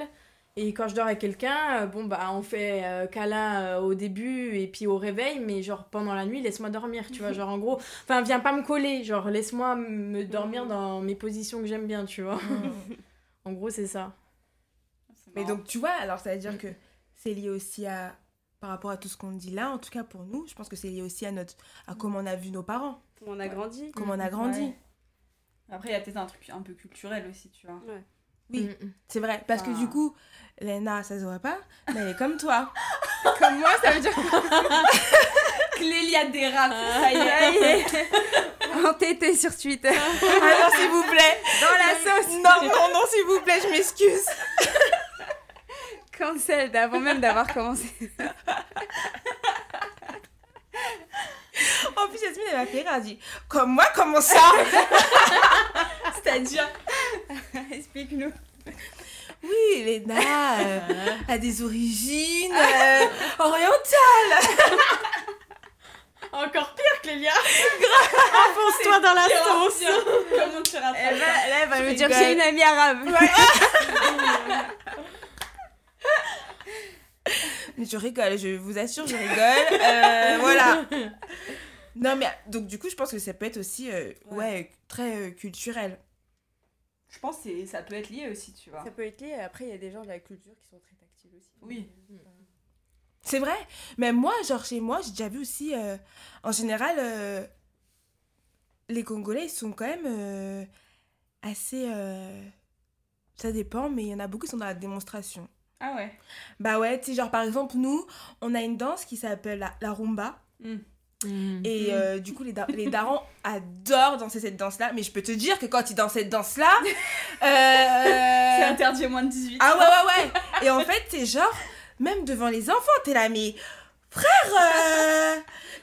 Et quand je dors avec quelqu'un, euh, bon, bah, on fait euh, câlin euh, au début et puis au réveil, mais genre pendant la nuit, laisse-moi dormir, tu vois. Genre, en gros, enfin, viens pas me coller, genre, laisse-moi me dormir dans mes positions que j'aime bien, tu vois. En gros, c'est ça. Mais donc tu vois, alors ça veut dire que c'est lié aussi à, par rapport à tout ce qu'on dit là, en tout cas pour nous, je pense que c'est lié aussi à notre, à comment on a vu nos parents, On a grandi. comment on a grandi. Ouais. Après, il y a peut-être un truc un peu culturel aussi, tu vois. Oui. Mm, mm. C'est vrai, parce que Ah. du coup, Léna, ça se voit pas, mais elle est comme toi. Comme moi, ça veut dire Clélia dérape, ça y est. entêté sur Twitter. Ah non, s'il vous plaît. Dans la sauce. Non, non, non, s'il vous plaît, je m'excuse. Cancel avant même d'avoir commencé. En plus, Yasmine, elle m'a fait rire, elle a dit Comme moi, comment ça C'est-à-dire. Explique-nous. Oui, Léna euh, a des origines euh, orientales. Encore pire, Clélia Enfonce-toi dans la sauce Comment tu rattrapes Elle va, là, elle va Je me dire que rigole. j'ai une amie arabe. Mais je rigole, je vous assure, je rigole. Euh, voilà. Non, mais donc, du coup, je pense que ça peut être aussi euh, ouais. très euh, culturel. Je pense que ça peut être lié aussi, tu vois. Ça peut être lié. Après, il y a des gens de la culture qui sont très tactiles aussi. Oui. C'est vrai. Mais moi, genre, chez moi, j'ai déjà vu aussi, euh, en général, euh, les Congolais, ils sont quand même euh, assez. euh, ça dépend, mais il y en a beaucoup qui sont dans la démonstration. Ah ouais. Bah ouais, tu sais, genre, par exemple, nous, on a une danse qui s'appelle la, la rumba. Hmm. Et euh, du coup, les, da- les darons adorent danser cette danse-là. Mais je peux te dire que quand ils dansent cette danse-là. C'est euh, interdit aux moins de 18. Ah ouais, ouais, ouais. Et en fait, c'est genre, même devant les enfants, t'es là, mais frère euh,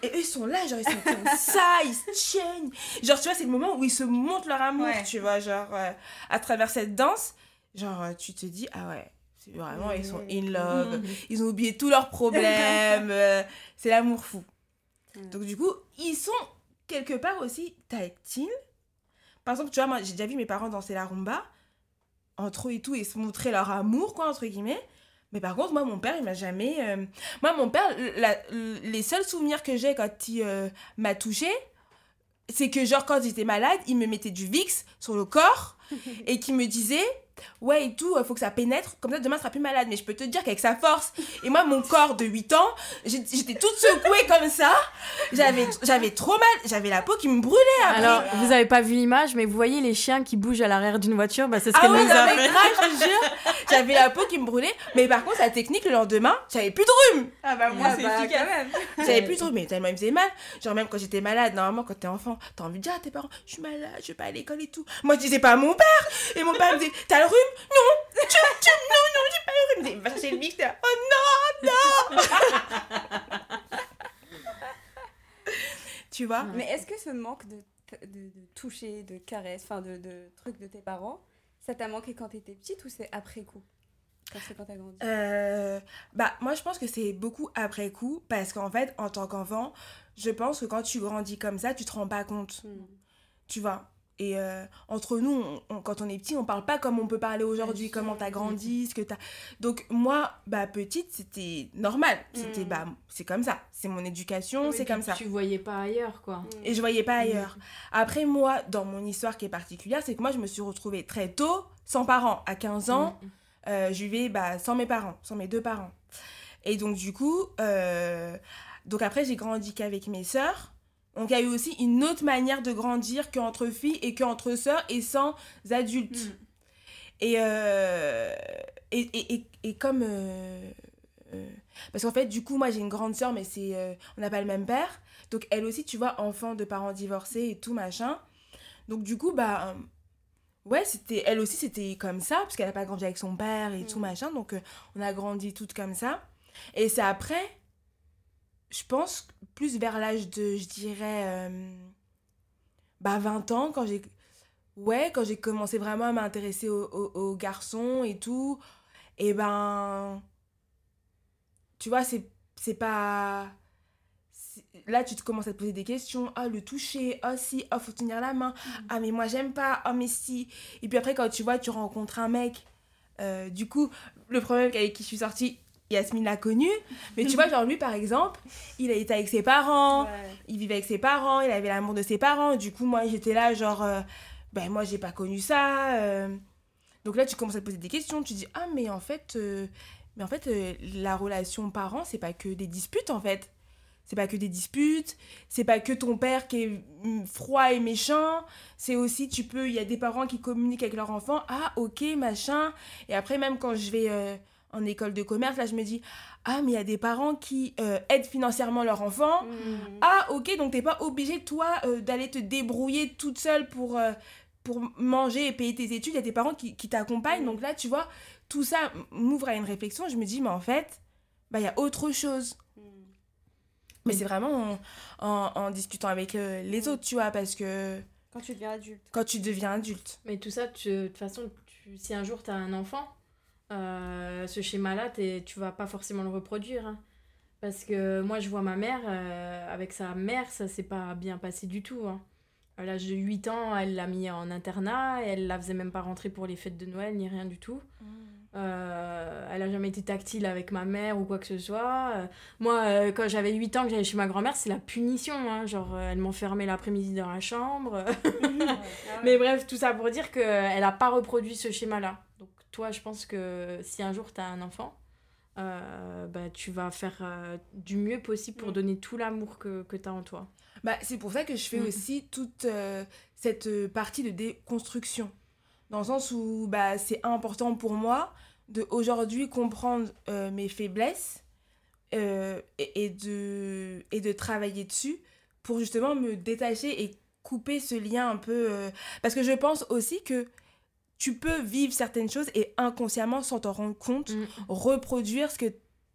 Et eux, ils sont là, genre, ils sont comme ça, ils se tiennent. Genre, tu vois, c'est le moment où ils se montrent leur amour, Ouais. tu vois, genre, euh, à travers cette danse. Genre, tu te dis, ah ouais, c'est vraiment, ils sont in love. Ils ont oublié tous leurs problèmes. c'est l'amour fou. Mm. Donc, du coup, ils sont quelque part aussi tactiles. Par exemple, tu vois, moi, j'ai déjà vu mes parents danser la rumba, entre eux et tout, et se montrer leur amour, quoi, entre guillemets. Mais par contre, moi, mon père, il m'a jamais. euh, Moi, mon père, la- les seuls souvenirs que j'ai quand il euh, m'a touché, c'est que, genre, quand j'étais malade, il me mettait du Vicks sur le corps et qui me disait. Ouais, et tout, faut que ça pénètre, comme ça demain tu seras plus malade. Mais je peux te dire qu'avec sa force, et moi, mon corps de 8 ans, j'étais toute secouée comme ça. J'avais j'avais trop mal, j'avais la peau qui me brûlait après. Alors, vous avez pas vu l'image, mais vous voyez les chiens qui bougent à l'arrière d'une voiture, bah c'est ce Ah qu'elle ouais, nous non, a fait. grave, je te jure. J'avais la peau qui me brûlait. Mais par contre, la technique, le lendemain, j'avais plus de rhume. Ah bah moi Ah c'est bah, efficace. quand même. J'avais plus de rhume. Mais tellement il me faisait mal. Genre, même quand j'étais malade, normalement, quand t'es enfant, t'as envie de dire à tes parents, je suis malade, je vais pas à l'école et tout. Moi, je disais pas à mon père. Et mon père me disait, t'as rhume Non, tu, tu, non, non, j'ai pas le rhume. Il va chercher le mix. là. Oh non, non. tu vois Mais est-ce que ce manque de, de, de toucher, de caresses, enfin de, de trucs de tes parents, ça t'a manqué quand t'étais petite ou c'est après coup? Parce que quand t'as grandi Euh, Bah, moi, je pense que c'est beaucoup après coup, parce qu'en fait, en tant qu'enfant, je pense que quand tu grandis comme ça, tu te rends pas compte. Mm. Tu vois? Et euh, entre nous, on- on- quand on est petit, on parle pas comme on peut parler aujourd'hui, comment t'as grandi, ce que t'as. Donc moi, bah petite, c'était normal. C'était Mm. bah c'est comme ça, c'est mon éducation, Oui, c'est comme ça. Tu voyais pas ailleurs, quoi. Et je voyais pas ailleurs. Après moi, dans mon histoire qui est particulière, c'est que moi je me suis retrouvée très tôt sans parents. À 15 ans, Mm. euh, je vivais bah, sans mes parents, sans mes deux parents. Et donc, du coup, euh, donc après, j'ai grandi qu'avec mes sœurs. Donc, il y a eu aussi une autre manière de grandir qu'entre filles et qu'entre sœurs et sans adultes. Mm. Et, euh, et, et, et, et comme. euh, euh, parce qu'en fait, du coup, moi, j'ai une grande sœur, mais c'est on n'a pas le même père. Donc, elle aussi, tu vois, enfant de parents divorcés et tout, machin. Donc, du coup, bah. Ouais, c'était elle aussi, c'était comme ça, parce qu'elle n'a pas grandi avec son père et tout, machin. Donc, on a grandi toutes comme ça. Et c'est après, je pense, plus vers l'âge de, je dirais, euh, bah, 20 ans, quand j'ai. Ouais, quand j'ai commencé vraiment à m'intéresser aux, aux- aux garçons et tout, et ben. Tu vois, c'est c'est pas. Là, tu te commences à te poser des questions. Ah, le toucher. Ah, si. Ah, faut tenir la main. Ah, mais moi, j'aime pas. Ah, mais si. Et puis après, quand tu vois, tu rencontres un mec. euh, du coup, le problème avec qui je suis sortie, Yasmine l'a connu. Mais tu vois, genre lui, par exemple, il été avec ses parents Ouais. il vivait avec ses parents, il avait l'amour de ses parents. Du coup, moi, j'étais là, genre, euh, ben moi, j'ai pas connu ça. euh. Donc là, tu commences à te poser des questions. Tu dis, ah, mais en fait, euh, mais en fait euh, la relation parent, c'est pas que des disputes, en fait. C'est pas que des disputes. C'est pas que ton père qui est mm, froid et méchant. C'est aussi, tu peux, il y a des parents qui communiquent avec leur enfant. Ah, ok, machin. Et après, même quand je vais en école de commerce, là, je me dis, ah, mais il y a des parents qui euh, aident financièrement leur enfant. Mm. Ah, ok, donc t'es pas obligé, toi, euh, d'aller te débrouiller toute seule pour, euh, pour manger et payer tes études. Il y a tes parents qui, qui t'accompagnent. Donc là, tu vois, tout ça m'ouvre à une réflexion. Je me dis, mais en fait, bah, il y a autre chose. Mm. Mais c'est vraiment en, en, en discutant avec euh, les autres, tu vois, parce que Quand tu deviens adulte. quand tu deviens adulte. Mais tout ça, tu- de toute façon, tu- si un jour tu as un enfant, euh, ce schéma-là, tu vas pas forcément le reproduire. hein. Parce que moi, je vois ma mère, euh, avec sa mère, ça s'est pas bien passé du tout. hein. À l'âge de 8 ans, elle l'a mis en internat, elle la faisait même pas rentrer pour les fêtes de Noël, ni rien du tout. Euh, elle a jamais été tactile avec ma mère ou quoi que ce soit. Euh, moi, euh, quand j'avais 8 ans que j'allais chez ma grand-mère, c'est la punition. hein. Genre, elle m'enfermait l'après-midi dans la chambre. Mais bref, tout ça pour dire qu'elle n'a pas reproduit ce schéma-là. Toi, je pense que si un jour tu as un enfant, euh, bah, tu vas faire euh, du mieux possible pour Mm. donner tout l'amour que, que tu as en toi. Bah, c'est pour ça que je fais Mm. aussi toute euh, cette partie de déconstruction. Dans le sens où bah, c'est important pour moi de aujourd'hui comprendre mes faiblesses et, et de, et de travailler dessus pour justement me détacher et couper ce lien un peu. Parce que je pense aussi que tu peux vivre certaines choses et inconsciemment, sans t'en rendre compte, reproduire ce que,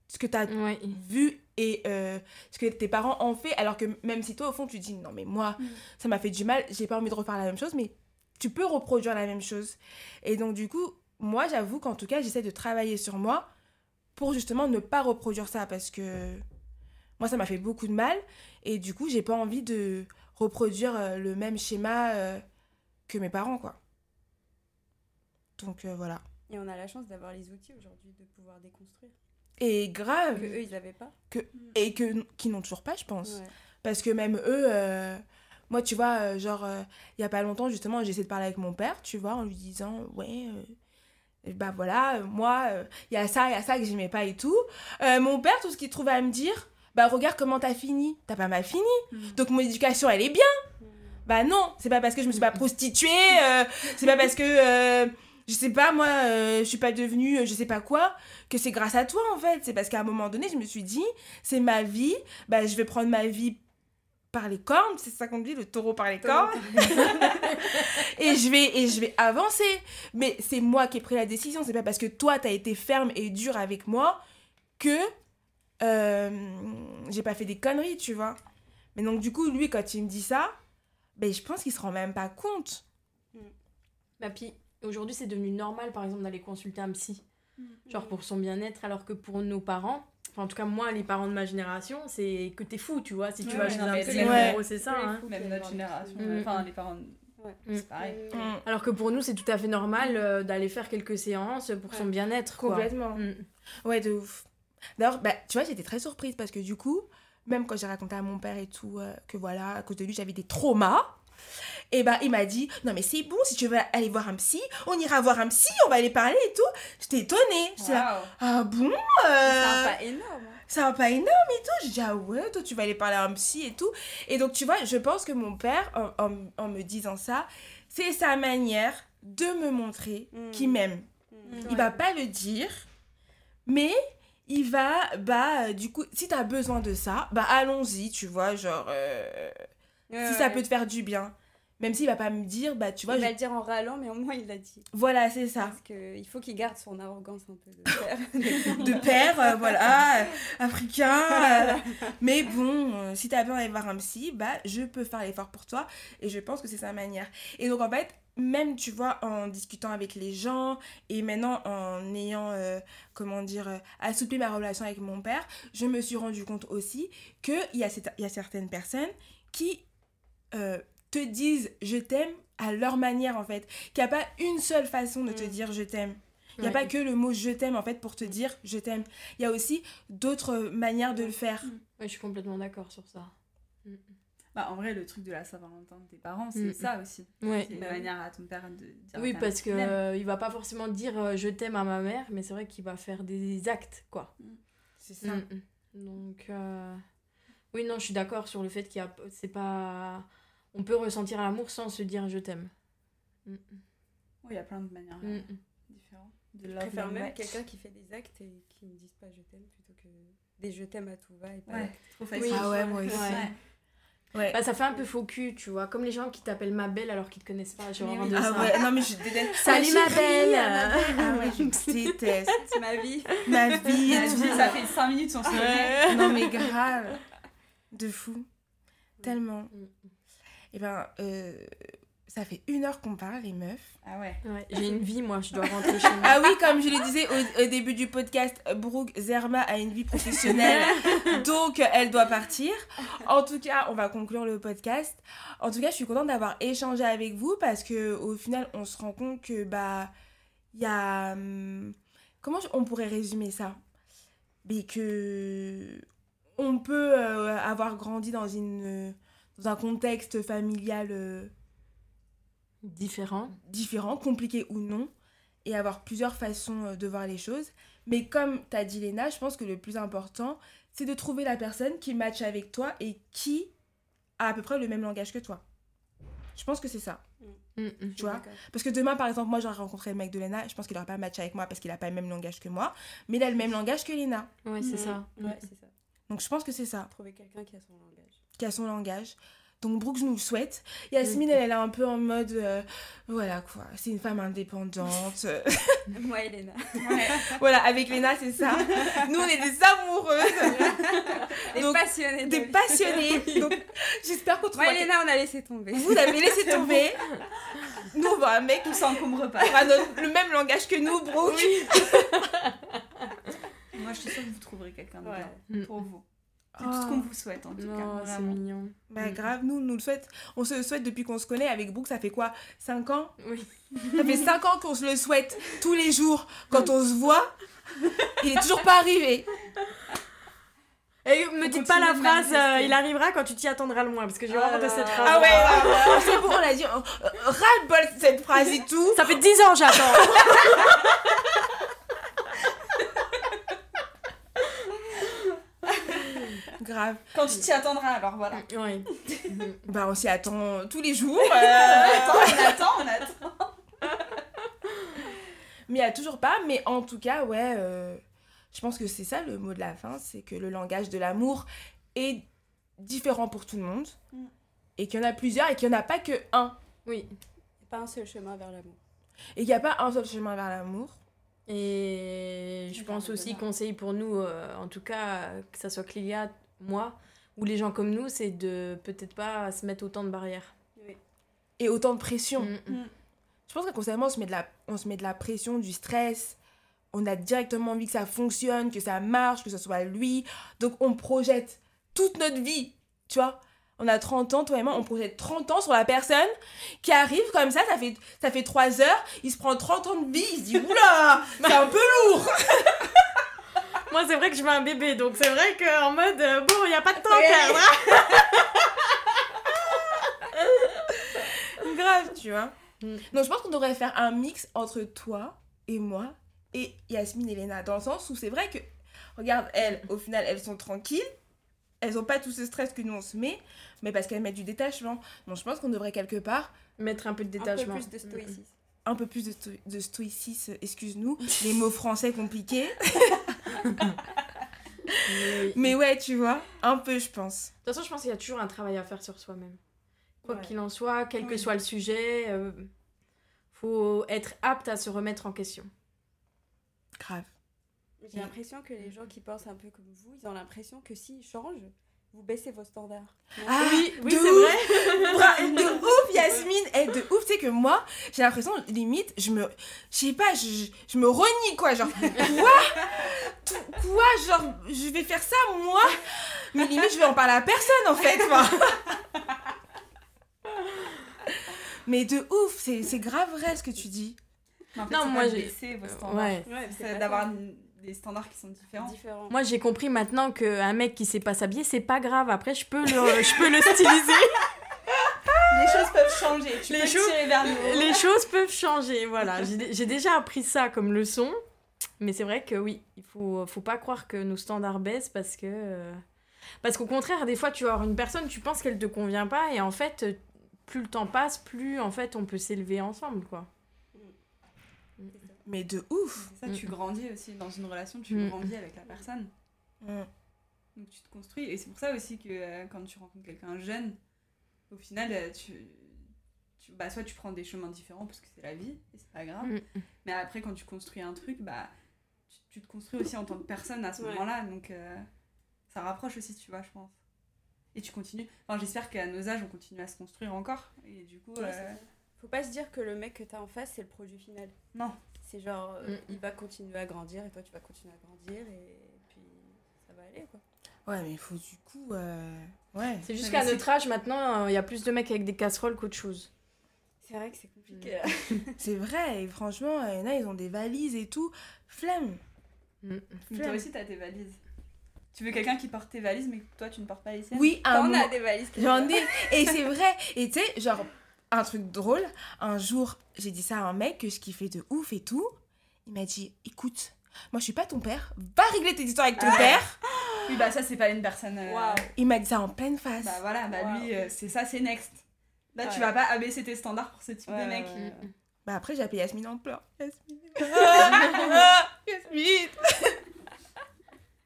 ce que tu as Ouais. vu et euh, ce que tes parents ont fait alors que même si toi au fond tu dis non mais moi Mm. ça m'a fait du mal j'ai pas envie de refaire la même chose mais tu peux reproduire la même chose et donc du coup moi j'avoue qu'en tout cas j'essaie de travailler sur moi pour justement ne pas reproduire ça parce que moi ça m'a fait beaucoup de mal et du coup j'ai pas envie de reproduire euh, le même schéma euh, que mes parents quoi donc euh, voilà Et on a la chance d'avoir les outils aujourd'hui de pouvoir déconstruire. et grave Que eux, ils n'avaient pas. et que qui n'ont toujours pas je pense Ouais. Parce que même eux, euh, moi, tu vois, euh, genre, euh, il y a pas longtemps, justement, j'ai essayé de parler avec mon père, tu vois, en lui disant, ouais, bah voilà, moi, il y a ça, il y a ça que j'aimais pas et tout. Mon père, tout ce qu'il trouvait à me dire, bah regarde comment t'as fini. T'as pas mal fini. Donc mon éducation, elle est bien. Bah non, c'est pas parce que je me suis pas prostituée, c'est pas parce que, je sais pas, moi, euh, je suis pas devenue, euh, je sais pas quoi, que c'est grâce à toi, en fait. C'est parce qu'à un moment donné, je me suis dit, c'est ma vie, bah je vais prendre ma vie par les cornes, c'est ça qu'on dit, le taureau par les cornes, et je vais et je vais avancer. Mais c'est moi qui ai pris la décision, c'est pas parce que toi t'as été ferme et dur avec moi que euh, j'ai pas fait des conneries, tu vois. Mais donc du coup, lui quand il me dit ça, ben je pense qu'il se rend même pas compte. Bah, puis aujourd'hui, c'est devenu normal, par exemple, d'aller consulter un psy. genre pour son bien-être, alors que pour nos parents, enfin, en tout cas moi, les parents de ma génération, c'est que t'es fou, tu vois, si tu Ouais, vas chez un psy, c'est- ça. Hein. Même notre génération, Mm. enfin les parents, Ouais. c'est pareil. Mm. Alors que pour nous, c'est tout à fait normal euh, d'aller faire quelques séances pour son bien-être. quoi. Complètement. Mm. Ouais, de ouf. D'ailleurs, bah, tu vois, j'étais très surprise parce que du coup, même quand j'ai raconté à mon père et tout, euh, que voilà, à cause de lui, j'avais des traumas, et bah, il m'a dit, non mais c'est bon, si tu veux aller voir un psy, on ira voir un psy, on va aller parler et tout. J'étais étonnée. J'étais là, ah bon C'est euh, pas énorme. hein. ça va pas énorme et tout. J'ai dit, ah ouais, toi, tu vas aller parler à un psy et tout. Et donc, tu vois, je pense que mon père, en, en- en me disant ça, c'est sa manière de me montrer Mm. qu'il m'aime. Mm. Il va pas le dire, mais il va, bah, euh, du coup, si t'as besoin de ça, bah, allons-y, tu vois, genre, euh, Ouais, si ça peut te faire du bien. Même s'il va pas me dire, bah, tu vois, il je- va le dire en râlant, mais au moins il l'a dit. voilà, c'est ça. Parce qu'il faut qu'il garde son arrogance un peu de père. de père, euh, voilà, euh, africain. euh, mais bon, euh, si t'as besoin d'aller voir un psy, bah, je peux faire l'effort pour toi. Et je pense que c'est sa manière. Et donc, en fait, même, tu vois, en discutant avec les gens et maintenant en ayant, euh, comment dire, euh, assoupli ma relation avec mon père, je me suis rendu compte aussi y, a cette- il y a certaines personnes qui euh, te disent je t'aime à leur manière, en fait. Qu'il n'y a pas une seule façon de te Mm. dire je t'aime. Il n'y a Ouais. pas que le mot je t'aime en fait pour te dire je t'aime. Il y a aussi d'autres manières de le faire. Ouais, je suis complètement d'accord sur ça. Bah, en vrai, le truc de la Saint-Valentin de tes parents, c'est Mm. ça aussi. Ouais. C'est une Bah oui. manière à ton père de dire. Oui, parce que l'aime. euh, il va pas forcément dire euh, je t'aime à ma mère, mais c'est vrai qu'il va faire des actes, quoi. C'est ça. Mm, mm. Donc, euh, oui, non, je suis d'accord sur le fait qu'il y a, c'est pas, on peut ressentir l'amour sans se dire je t'aime. Mm, Oui, il y a plein de manières mm, euh, mm. différentes. De Je love préfère même quelqu'un qui fait des actes et qui me disent pas je t'aime plutôt que des je t'aime à tout va et pas Ouais, trop Oui. facile. Ah ouais, moi aussi. Ouais. Ouais. Bah, ça fait un peu faux cul, tu vois, comme les gens qui t'appellent ma belle alors qu'ils te connaissent pas. Oui. de Ah ça. ouais, non mais je déteste. Salut, Ah, ma belle. ah, ma ouais, je déteste. C'est ma vie. Ma vie tout. dit, ça fait 5 minutes, on se connaît. Non mais grave. De fou. Tellement. Mm. Et ben, euh, ça fait une heure qu'on parle les meufs. Ah ouais. Ouais, j'ai une vie, moi, je dois rentrer chez moi. Ah oui, comme je le disais au, au début du podcast, Brooke Zerma a une vie professionnelle, donc elle doit partir. En tout cas, on va conclure le podcast. En tout cas, je suis contente d'avoir échangé avec vous parce que au final, on se rend compte que bah il y a hum, comment on pourrait résumer ça? Mais que on peut euh, avoir grandi dans une dans un contexte familial euh, Différent. différents, compliqués ou non, et avoir plusieurs façons euh, de voir les choses. Mais comme t'as dit Léna, je pense que le plus important, c'est de trouver la personne qui matche avec toi et qui a à peu près le même langage que toi. Je pense que c'est ça. Mm, mm. Tu vois Parce que demain, par exemple, moi, j'aurais rencontré le mec de Léna, je pense qu'il n'aurait pas matché avec moi parce qu'il n'a pas le même langage que moi, mais il a le même langage que Léna. Ouais, c'est ça. Ouais, c'est ça. Donc je pense que c'est ça, Trouver quelqu'un qui a son langage. Qui a son langage. Donc Brooke, je nous le souhaite. Yasmine, elle, elle est un peu en mode, euh, voilà quoi, c'est une femme indépendante. Moi, Elena. Ouais. Voilà, avec Léna, c'est ça. Nous, on est des amoureuses, Des Donc, passionnés. des passionnées. Donc, j'espère qu'on Moi, trouvera... Elena, on a laissé tomber. Vous avez laissé tomber. Nous, on voit un mec Tout s'encombre pas. qui aura notre- le même langage que nous, Brooke. Moi, je suis sûre que vous trouverez quelqu'un de Ouais. bien Mm. pour vous. C'est Oh. tout ce qu'on vous souhaite, en tout Non, cas. c'est Vraiment. mignon. Bah grave, nous, nous le souhaite. On se le souhaite depuis qu'on se connaît. Avec Brooke, ça fait quoi 5 ans? Oui. Ça fait 5 ans qu'on se le souhaite tous les jours. Quand on se voit, il est toujours pas arrivé. Et me Faut dites pas la phrase, euh, il arrivera quand tu t'y attendras le moins, parce que j'ai Ah horreur de là cette là. phrase. Ah ouais, là, c'est bon, on a dit, euh, ras-le-bol cette phrase et tout. Ça fait 10 ans, j'attends. Grave. Quand tu t'y attendras, alors voilà. ouais. Bah on s'y attend tous les jours. Euh, euh, attends, on attend, on attend. Mais il y a toujours pas. Mais en tout cas, ouais, euh, je pense que c'est ça le mot de la fin, c'est que le langage de l'amour est différent pour tout le monde. Mm. Et qu'il y en a plusieurs et qu'il n'y en a pas que un. Oui. Il n'y a pas un seul chemin vers l'amour. Et qu'il n'y a pas un seul chemin vers l'amour. Et je pense aussi, conseil pour nous, euh, en tout cas, que ça soit Clélia, moi, ou les gens comme nous, c'est de peut-être pas se mettre autant de barrières. Et autant de pression. Mm, mm. Je pense qu'inconsciemment, on se met de la, on se met de la pression, du stress on a directement envie que ça fonctionne, que ça marche, que ce soit lui. Donc on projette toute notre vie, tu vois. On a 30 ans, toi et moi, on projette 30 ans sur la personne qui arrive comme ça, ça fait, ça fait 3 heures, il se prend 30 ans de vie, il se dit oula, c'est un peu lourd. Moi, c'est vrai que je veux un bébé, donc c'est vrai qu'en mode, euh, bon, il n'y a pas de temps à perdre. hein. Grave, tu vois. Mm. Donc je pense qu'on devrait faire un mix entre toi et moi et Yasmine et Léna, dans le sens où c'est vrai que, regarde, elles, au final, elles sont tranquilles, elles ont pas tout ce stress que nous on se met, mais parce qu'elles mettent du détachement. Donc je pense qu'on devrait quelque part Mettre un peu de Un peu détachement. plus de stoïcisme. un peu plus de, sto- de stoïcisme, excuse-nous, les mots français compliqués. Mais- Mais ouais, tu vois, un peu, je pense. De toute façon, je pense qu'il y a toujours un travail à faire sur soi-même. Quoi Ouais. qu'il en soit, quel que Oui. soit le sujet, euh, faut être apte à se remettre en question. Grave. J'ai l'impression que les gens qui pensent un peu comme vous, ils ont l'impression que s'ils changent, vous baissez vos standards. Non Ah, oui, oui, de c'est ouf. vrai. Bra- de ouf, Yasmine. Eh, de ouf, tu sais que moi, j'ai l'impression, limite, je me. Je sais pas, je, je me renie, quoi. Genre, quoi? Tout- Quoi Genre, je vais faire ça, moi? Mais limite, je vais en parler à personne, en fait. enfin. Mais de ouf, c'est c'est grave vrai ce que tu dis. Mais en fait, Non, moi, j'ai- baisser vos standards. Ouais. Ouais, C'est d'avoir une- des standards qui sont différents. différent. Moi, j'ai compris maintenant qu'un mec qui sait pas s'habiller, c'est pas grave. Après, je peux le, je peux le styliser. Les choses peuvent changer. Tu Les peux choses- tirer vers le. Les choses peuvent changer. Voilà, j'ai j'ai déjà appris ça comme leçon. Mais c'est vrai que oui, il faut, faut pas croire que nos standards baissent parce que. euh, Parce qu'au contraire, des fois, tu vas avoir une personne, tu penses qu'elle te convient pas, et en fait, plus le temps passe, plus en fait on peut s'élever ensemble, quoi. Mais de ouf. C'est ça, tu grandis aussi dans une relation, tu Mm. grandis avec la personne. Mm. Donc tu te construis. Et c'est pour ça aussi que euh, quand tu rencontres quelqu'un jeune, au final, euh, tu, tu- bah, soit tu prends des chemins différents parce que c'est la vie et c'est pas grave. Mm. Mais après, quand tu construis un truc, bah, tu, tu te construis aussi en tant que personne à ce Ouais. moment-là. Donc euh, ça rapproche aussi, tu vois, je pense. Et tu continues. Enfin, j'espère qu'à nos âges, on continue à se construire encore. Et du coup, Ouais, euh. Faut pas se dire que le mec que t'as en face, c'est le produit final. non. C'est genre, euh, Mm. il va continuer à grandir et toi, tu vas continuer à grandir et puis ça va aller quoi. Ouais, mais il faut du coup. euh, Ouais. C'est juste qu'à notre âge, maintenant, il y a plus de mecs avec des casseroles qu'autre chose. C'est vrai que c'est compliqué. C'est vrai, et franchement, il y en a, ils ont des valises et tout. Flemme. Mm. Mais toi aussi, t'as tes valises. Tu veux quelqu'un qui porte tes valises, mais que toi, tu ne portes pas les siennes? Oui, un on a des valises. J'en ai. Et c'est vrai. Et tu sais, genre, un truc drôle. Un jour, j'ai dit ça à un mec que je kiffais de ouf et tout. Il m'a dit écoute, moi je suis pas ton père. Va régler tes histoires avec ton père. Oui, bah ça, c'est pas une personne. euh, Waouh. Il m'a dit ça en pleine face. Bah voilà, bah Wow. lui, euh, c'est ça, c'est next. Là, tu Ouais. vas pas abaisser tes standards pour ce type Ouais, de mec. ouais, ouais. Bah après, j'ai appelé Yasmine en pleurs. Yasmine. Ah, Yasmine.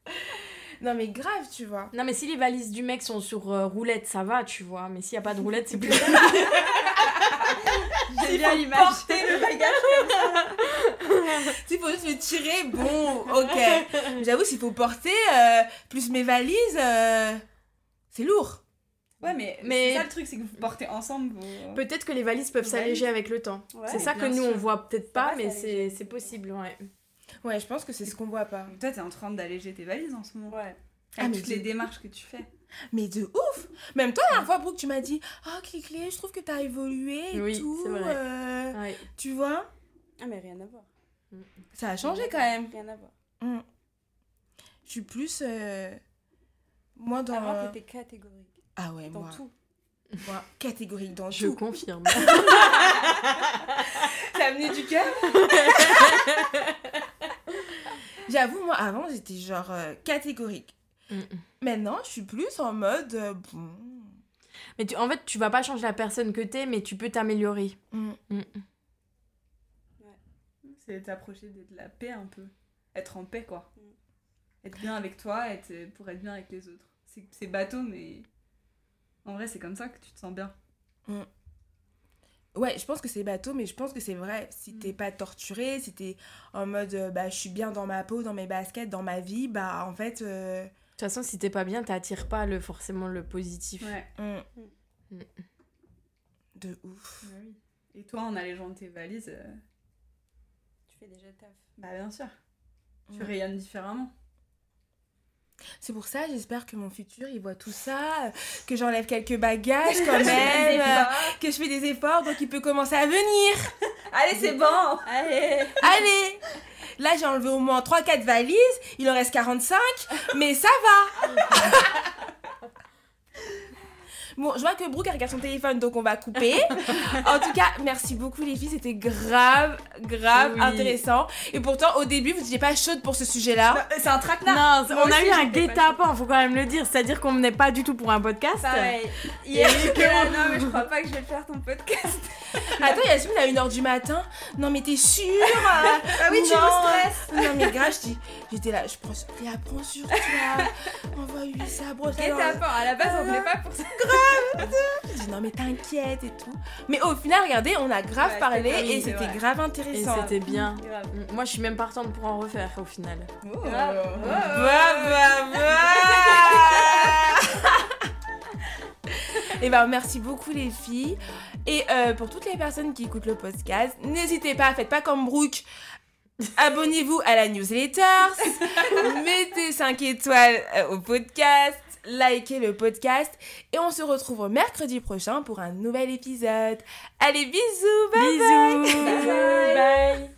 non, mais grave, tu vois. Non, mais si les valises du mec sont sur euh, roulette, ça va, tu vois. Mais s'il n'y a pas de roulette, c'est plus. J'ai bien l'image. Porter le bagage S'il faut juste le tirer, bon, ok. J'avoue, s'il faut porter euh, plus mes valises, euh, c'est lourd. Ouais, mais, Mais- c'est ça le truc, c'est que vous portez ensemble. vos- Peut-être que les valises peuvent s'alléger avec le temps. Ouais, c'est ça que nous, sûr. on voit peut-être pas, mais c'est c'est possible, ouais. Ouais, je pense que c'est ce qu'on voit pas. Toi, t'es en train d'alléger tes valises en ce moment. Ouais. Ah, Avec toutes les démarches que tu fais. Mais de ouf Même toi, la dernière fois, Brooke, tu m'as dit « Oh, Clé, je trouve que t'as évolué et Oui, tout. euh, Ouais. Tu vois? Ah, mais rien à voir. Ça a changé quand même. Rien à voir. Mm. Je suis plus... euh, Moi, dans... Avant, t'étais catégorique. Ah ouais, Dans moi, tout. moi, catégorique dans Je tout. confirme. Ça venait du cœur? J'avoue, moi, avant, j'étais genre euh, catégorique. Mm. Maintenant, je suis plus en mode... euh, bon... mais tu- en fait, tu vas pas changer la personne que t'es, mais tu peux t'améliorer. Mm. Mm. C'est t'approcher de de la paix un peu. Être en paix, quoi. Mm. Être bien avec toi être, euh, pour être bien avec les autres. C'est c'est bateau, mais en vrai, c'est comme ça que tu te sens bien. Ouais, je pense que c'est bateau, mais je pense que c'est vrai. Si Mm. t'es pas torturé, si t'es en mode euh, bah je suis bien dans ma peau, dans mes baskets, dans ma vie, bah en fait. euh, toute façon, si t'es pas bien, t'attires pas le, forcément le positif. Ouais. mm. Mm. De ouf. Bah oui. Et toi, en allégeant tes valises, euh, Tu fais déjà le taf. bah bien sûr. Tu rayonnes différemment. C'est pour ça, j'espère que mon futur, il voit tout ça, que j'enlève quelques bagages quand même, euh, que je fais des efforts, donc il peut commencer à venir. Allez, c'est bon. Allez. Allez. Là, j'ai enlevé au moins 3-4 valises, il en reste 45, mais ça va Bon, je vois que Brooke regarde son téléphone, donc on va couper. en tout cas, merci beaucoup les filles, c'était grave, grave Oui. intéressant. Et pourtant, au début, vous n'étiez pas chaude pour ce sujet-là. C'est un traquenard Non, Moi on a eu un guet-apens, faut quand même le dire. C'est-à-dire qu'on venait pas du tout pour un podcast. Pareil. Hier, là, non, mais je crois pas que je vais faire ton podcast. Attends, Yasmine, à 1h du matin. Non, mais t'es sûre Ah oui, tu Non. me stresses. Non, mais grave, je dis- j'étais là, je prends sur toi, prends sur toi. Envoie-lui ça, brosse peur, à la base, on venait pas pour ça. Je dis non, mais t'inquiète et tout. Mais au final, regardez, on a grave Ouais, parlé et c'était grave Et intéressant. c'était bien. Grave. Moi, je suis même partante pour en refaire au final. Oh. Bah, bah, bah. Et ben merci beaucoup les filles. Et euh, pour toutes les personnes qui écoutent le podcast, n'hésitez pas, faites pas comme Brooke. Abonnez-vous à la newsletter, mettez 5 étoiles euh, au podcast, liker le podcast. Et on se retrouve mercredi prochain pour un nouvel épisode. Allez, bisous, bye. bye.